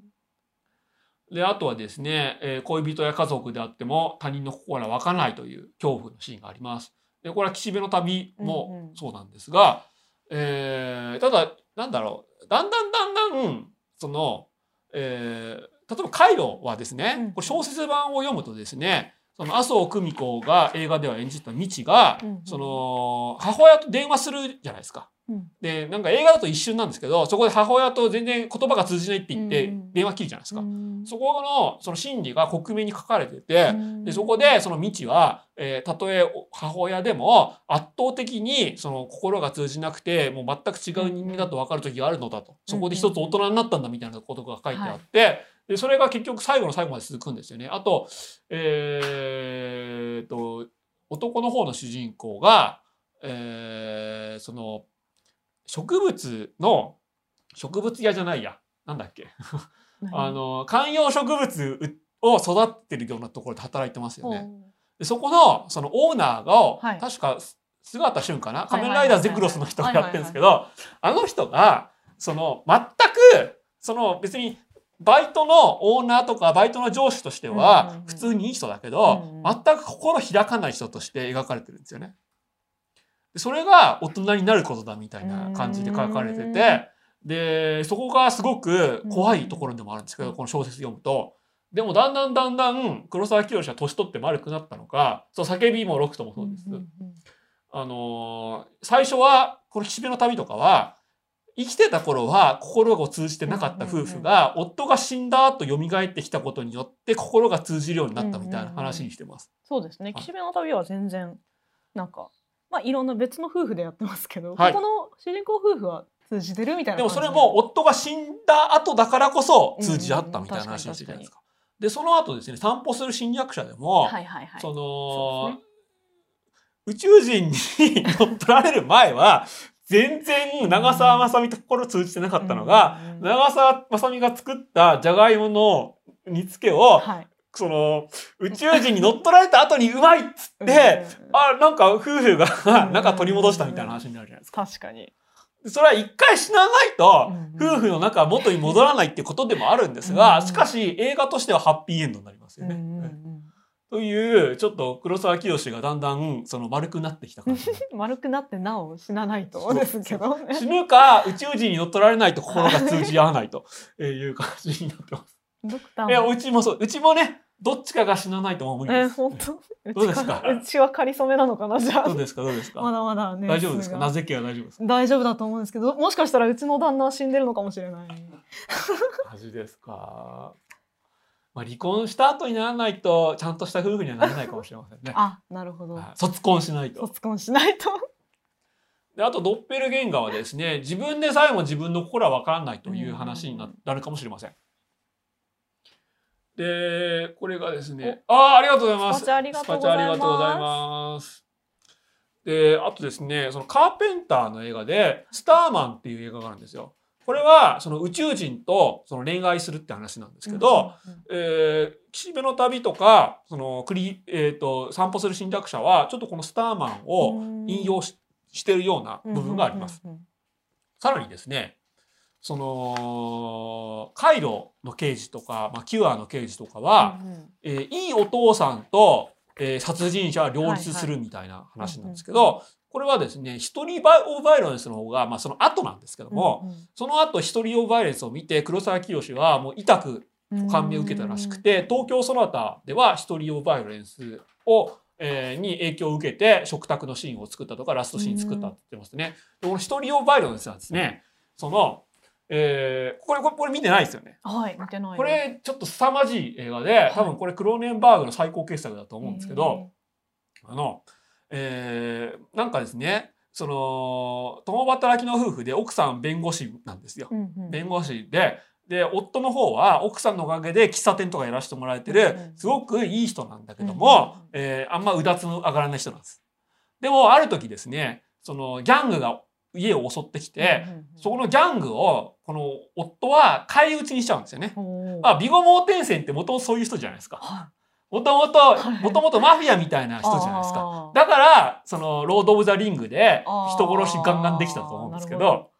であとはですね、えー恋人や家族であっても他人の心は分からないという恐怖のシーンがあります。でこれは岸辺の旅うんうもんそうなんですが、えーただなんだろうだんだんだんだんその、えー例えばカイロはですね、うんこれ小説版を読むとですねその麻生久美子が映画では演じた未知が、うんうん。その母親と電話するじゃないですか。うん。でなんか映画だと一瞬なんですけどそこで母親と全然言葉が通じないって言ってうんうん。電話切るじゃないですか。うんそこのその心理が克明に書かれてて、うんでそこでその未知は、えーたとえ母親でも圧倒的にその心が通じなくてもう全く違う人間だと分かる時があるのだと。そこで一つ大人になったんだみたいなことが書いてあって、でそれが結局最後の最後まで続くんですよね。あと,、えー、と男の方の主人公が、えーその植物の植物屋じゃないや。なんだっけ。あの観葉植物を育ってるようなところで働いてますよね。でそこのそのオーナーが、はい。確か姿俊かな？仮面ライダーゼクロスの人がやってるんですけどあの人がその全くその別にバイトのオーナーとかバイトの上司としてはうん普通にいい人だけど、全く心開かない人として描かれてるんですよね。でそれが大人になることだみたいな感じで書かれてうんてでそこがすごく怖いところでもあるんですけど、この小説読むと。でもだんだんだんだん黒沢清は年取って丸くなったのかそう叫びもロクトもそうです。あのー最初はこの岸辺の旅とかは生きてた頃は心が通じてなかった夫婦が、夫が死んだ後蘇ってきたことによって心が通じるようになったみたいな話にしてます。そうですね。岸辺の旅は全然なんかまあいろんな別の夫婦でやってますけど、はいここの主人公夫婦は通じてるみたいなでも感じ。それも夫が死んだ後だからこそ通じ合ったみたいな話をしてるじゃないですか。でその後ですね散歩する侵略者でも、はいはいはい。その宇宙人に乗っ取られる前は全然長澤まさみと心通じてなかったのが、長澤まさみが作ったじゃがいもの煮付けを、はい。その宇宙人に乗っ取られた後にうまいっつって、あなんか夫婦がうんなんか取り戻したみたいな話になるじゃないですか。確かに。それは一回死なないと夫婦の仲は元に戻らないってことでもあるんですが、うんしかし映画としてはハッピーエンドになりますよね。というちょっと黒沢清がだんだんその丸くなってきた感じ。丸くなってなお死なないとですけどね。死ぬか宇宙人に乗っ取られないと心が通じ合わないという感じになってます。ドクタいや。うちもそううちもねどっちかが死なないともう無理えー。本当？うどうですか？うちは仮初めなのかなじゃあどう。ですか？どうですか、まだまだね。大丈夫ですか？がなぜ家は大丈夫ですか？大丈夫だと思うんですけど、もしかしたらうちの旦那は死んでるのかもしれない。マジですか？まあ離婚した後にならないとちゃんとした夫婦にはなれないかもしれませんね。あ、なるほど。はい卒婚しないと。卒婚しないと。であとドッペルゲンガーはですね自分でさえも自分の心は分からないという話にななるかもしれません。でこれがですねああありがとうございます。スパチャありがとうございますスパチャありがとうございます。であとですねそのカーペンターの映画で「スターマン」っていう映画があるんですよ。これはその宇宙人とその恋愛するって話なんですけど、えー岸辺の旅とかそのクリ、えー、と散歩する侵略者はちょっとこの「スターマン」を引用ししてるような部分があります。。さらにですねそのカイロの刑事とか、まあ、キュアの刑事とかは、えーいいお父さんと、えー殺人者は両立するみたいな話なんですけど、これはですねヒストリー・オブ・バイオレンスの方が、まあ、その後なんですけども、その後ヒストリー・オブ・バイオレンスを見て黒沢清はもう痛く感銘を受けたらしくて、東京ソナタではヒストリー・オブ・バイオレンスを、えーに影響を受けて食卓のシーンを作ったとかラストシーン作ったって言ってますね。でこのヒストリー・オブ・バイオレンスはですねその、えーこれこれこれ見てないですよね。はい、見てない。これちょっと凄まじい映画で多分これクローネンバーグの最高傑作だと思うんですけど、あの、えーなんかですねその共働きの夫婦で奥さん弁護士なんですよ。うんうん、弁護士でで夫の方は奥さんのおかげで喫茶店とかやらせてもらえてるうんすごくいい人なんだけども、うんえーあんまうだつの上がらない人なんです。でもある時ですねそのギャングが家を襲ってきて、うんうんうんそこのギャングをこの夫は返り討ちにしちゃうんですよね。まあ、ビゴ盲点線ってもともとそういう人じゃないですか。はもともとはい。もともとマフィアみたいない人じゃないですか。だからそのロード・オブ・ザ・リングで人殺しガンガンできたと思うんですけど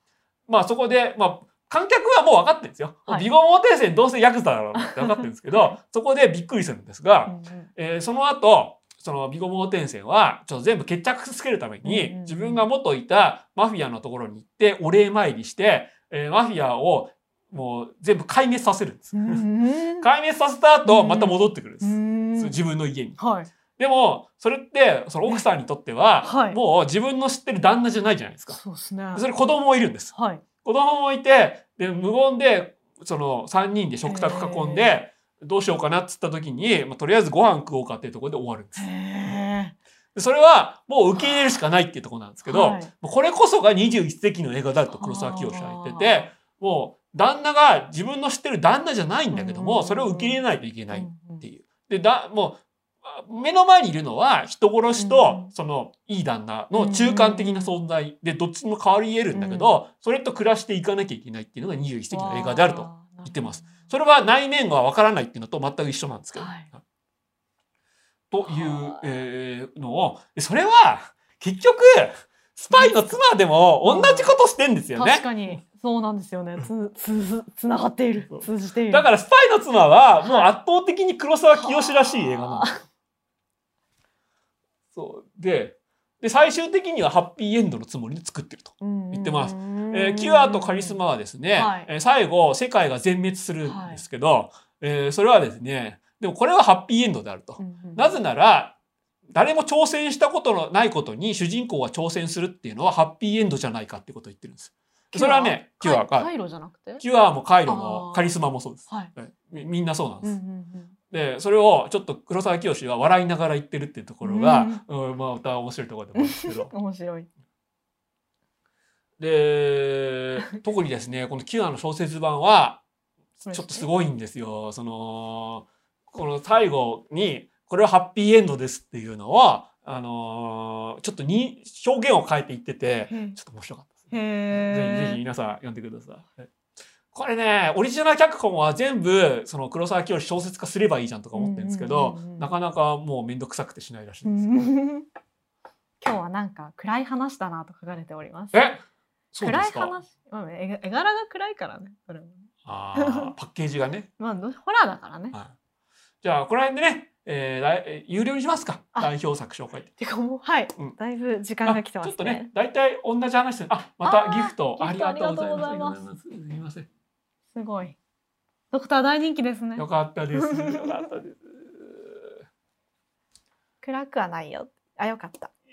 まあそこで、まあ、観客はもう分かってるんですよ。はい。ビゴモーテー線どうせヤクザだろうって分かってるんですけど、そこでびっくりするんですが、うんうん。えーその後、そのビゴモーテン線は、ちょっと全部決着つけるために、自分が元いたマフィアのところに行って、お礼参りして、えーマフィアをもう全部壊滅させるんです。うん 壊滅させた後、うんまた戻ってくるんです。自分の家に。はい。でも、それって、その奥さんにとっては、はいもう自分の知ってる旦那じゃないじゃないですか。そうですね。それ子供もいるんです。はい。子供もいて、で、無言で、その3人で食卓囲んで、どうしようかなっつった時に、まあ、とりあえずご飯食おうかっていうところで終わるんです。へでそれはもう受け入れるしかないっていうところなんですけど、はいこれこそが21世紀の映画だと黒沢清は言ってて、もう旦那が自分の知ってる旦那じゃないんだけども、うんそれを受け入れないといけーないっていう。で、だ、もう、目の前にいるのは人殺しと、うんそのいい旦那の中間的な存在でどっちにも変わり得るんだけど、それと暮らしていかなきゃいけないっていうのが21世紀の映画であると。言ってます。それは内面がわからないっていうのと全く一緒なんですけど。はいというは、えーのを、でそれは結局、スパイの妻でも同じことしてんですよね確。かにそうなんですよね。つつつながっている通じている。だからスパイの妻はもう圧倒的に黒沢清らしい映画なんで。そう。で、で、最終的にはハッピーエンドのつもりで作ってると。言言ってますえーキュアとカリスマはですね、はいえー最後世界が全滅するんですけど、えーそれはですね、でもこれはハッピーエンドであると。なぜなら、誰も挑戦したことのないことに主人公が挑戦するっていうのはハッピーエンドじゃないかってことを言ってるんです。それはね、キュアが、カイロじゃなくて？キュアもカイロもカリスマもそうです。はい。はいみみんなそうなんです。うんうんうんで、それをちょっと黒沢清は笑いながら言ってるっていうところが、うんまあまた面白いところでもあるんですけど。面白い。で、特にですね、このキュアの小説版は、ちょっとすごいんですよ。その、この最後に、これはハッピーエンドですっていうのを、あのーちょっとに表現を変えていってて、へちょっと面白かった。ぜひぜひ皆さん読んでください。はいこれね、オリジナル脚本は全部、その黒沢清小説化すればいいじゃんとか思ってるんですけどなかなかもうめんどくさくてしないらしいうんです。ん 今日はなんか暗い話だなと書かれております。え？そうで暗いすか話。まあ、絵絵柄が暗いからね。それも。あーパッケージがね。まあ、どホラーだからね。はい。じゃあ、この辺でね、えーだいえー有料にしますか？あ代表作紹介って。てかもう、はい、うんだいぶ時間が来てますね。あちょっとね、大体同じ話です。あ、またギフトありがとうございます。ありがとうございますすみません。すごい。ドクター大人気ですねよ。かったです。よかったです。暗くはないよ。あ、よかった。え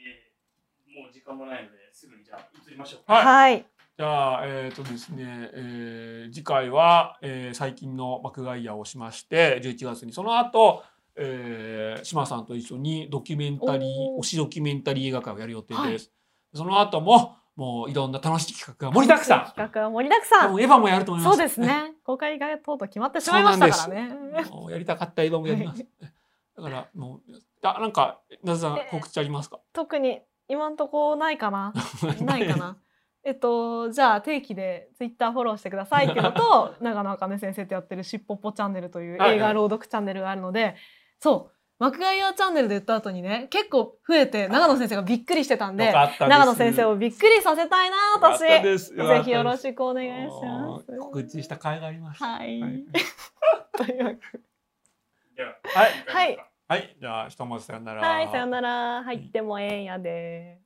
ーもう時間もないのですぐにじゃあ移りましょう。はいはい。じゃあ、えっ、とですね、えー次回は、えー最近の爆買い屋をしまして、11月に、その後、えー、島さんと一緒にドキュメンタリー、推しドキュメンタリー映画会をやる予定です。その後も、もういろんな楽しい企画が盛りだくさん。企画は盛りだくさん。エヴァもやると思います。そうです。ね。公開がとうとう決まってしまいましたからね。もうやりたかったエヴァもやります。だからもう、あ、なんか、なぜさんえ告知ありますか？特に今んとこないかな。ないかな。えっと、じゃあ定期でツイッターフォローしてくださいっていうのと 長野茜先生とやってる「しっぽっぽチャンネル」というはいはい映画朗読チャンネルがあるので、そう幕外アチャンネルで言った後にね結構増えて長野先生がびっくりしてたんで長野先生をびっくりさせたいな私ぜひよろくしくお願いします。告知した甲斐がありました。はい、はい は、はい。はいはい。じゃあ、ひとまずさよなら。はいさよなら入ってもええんやで。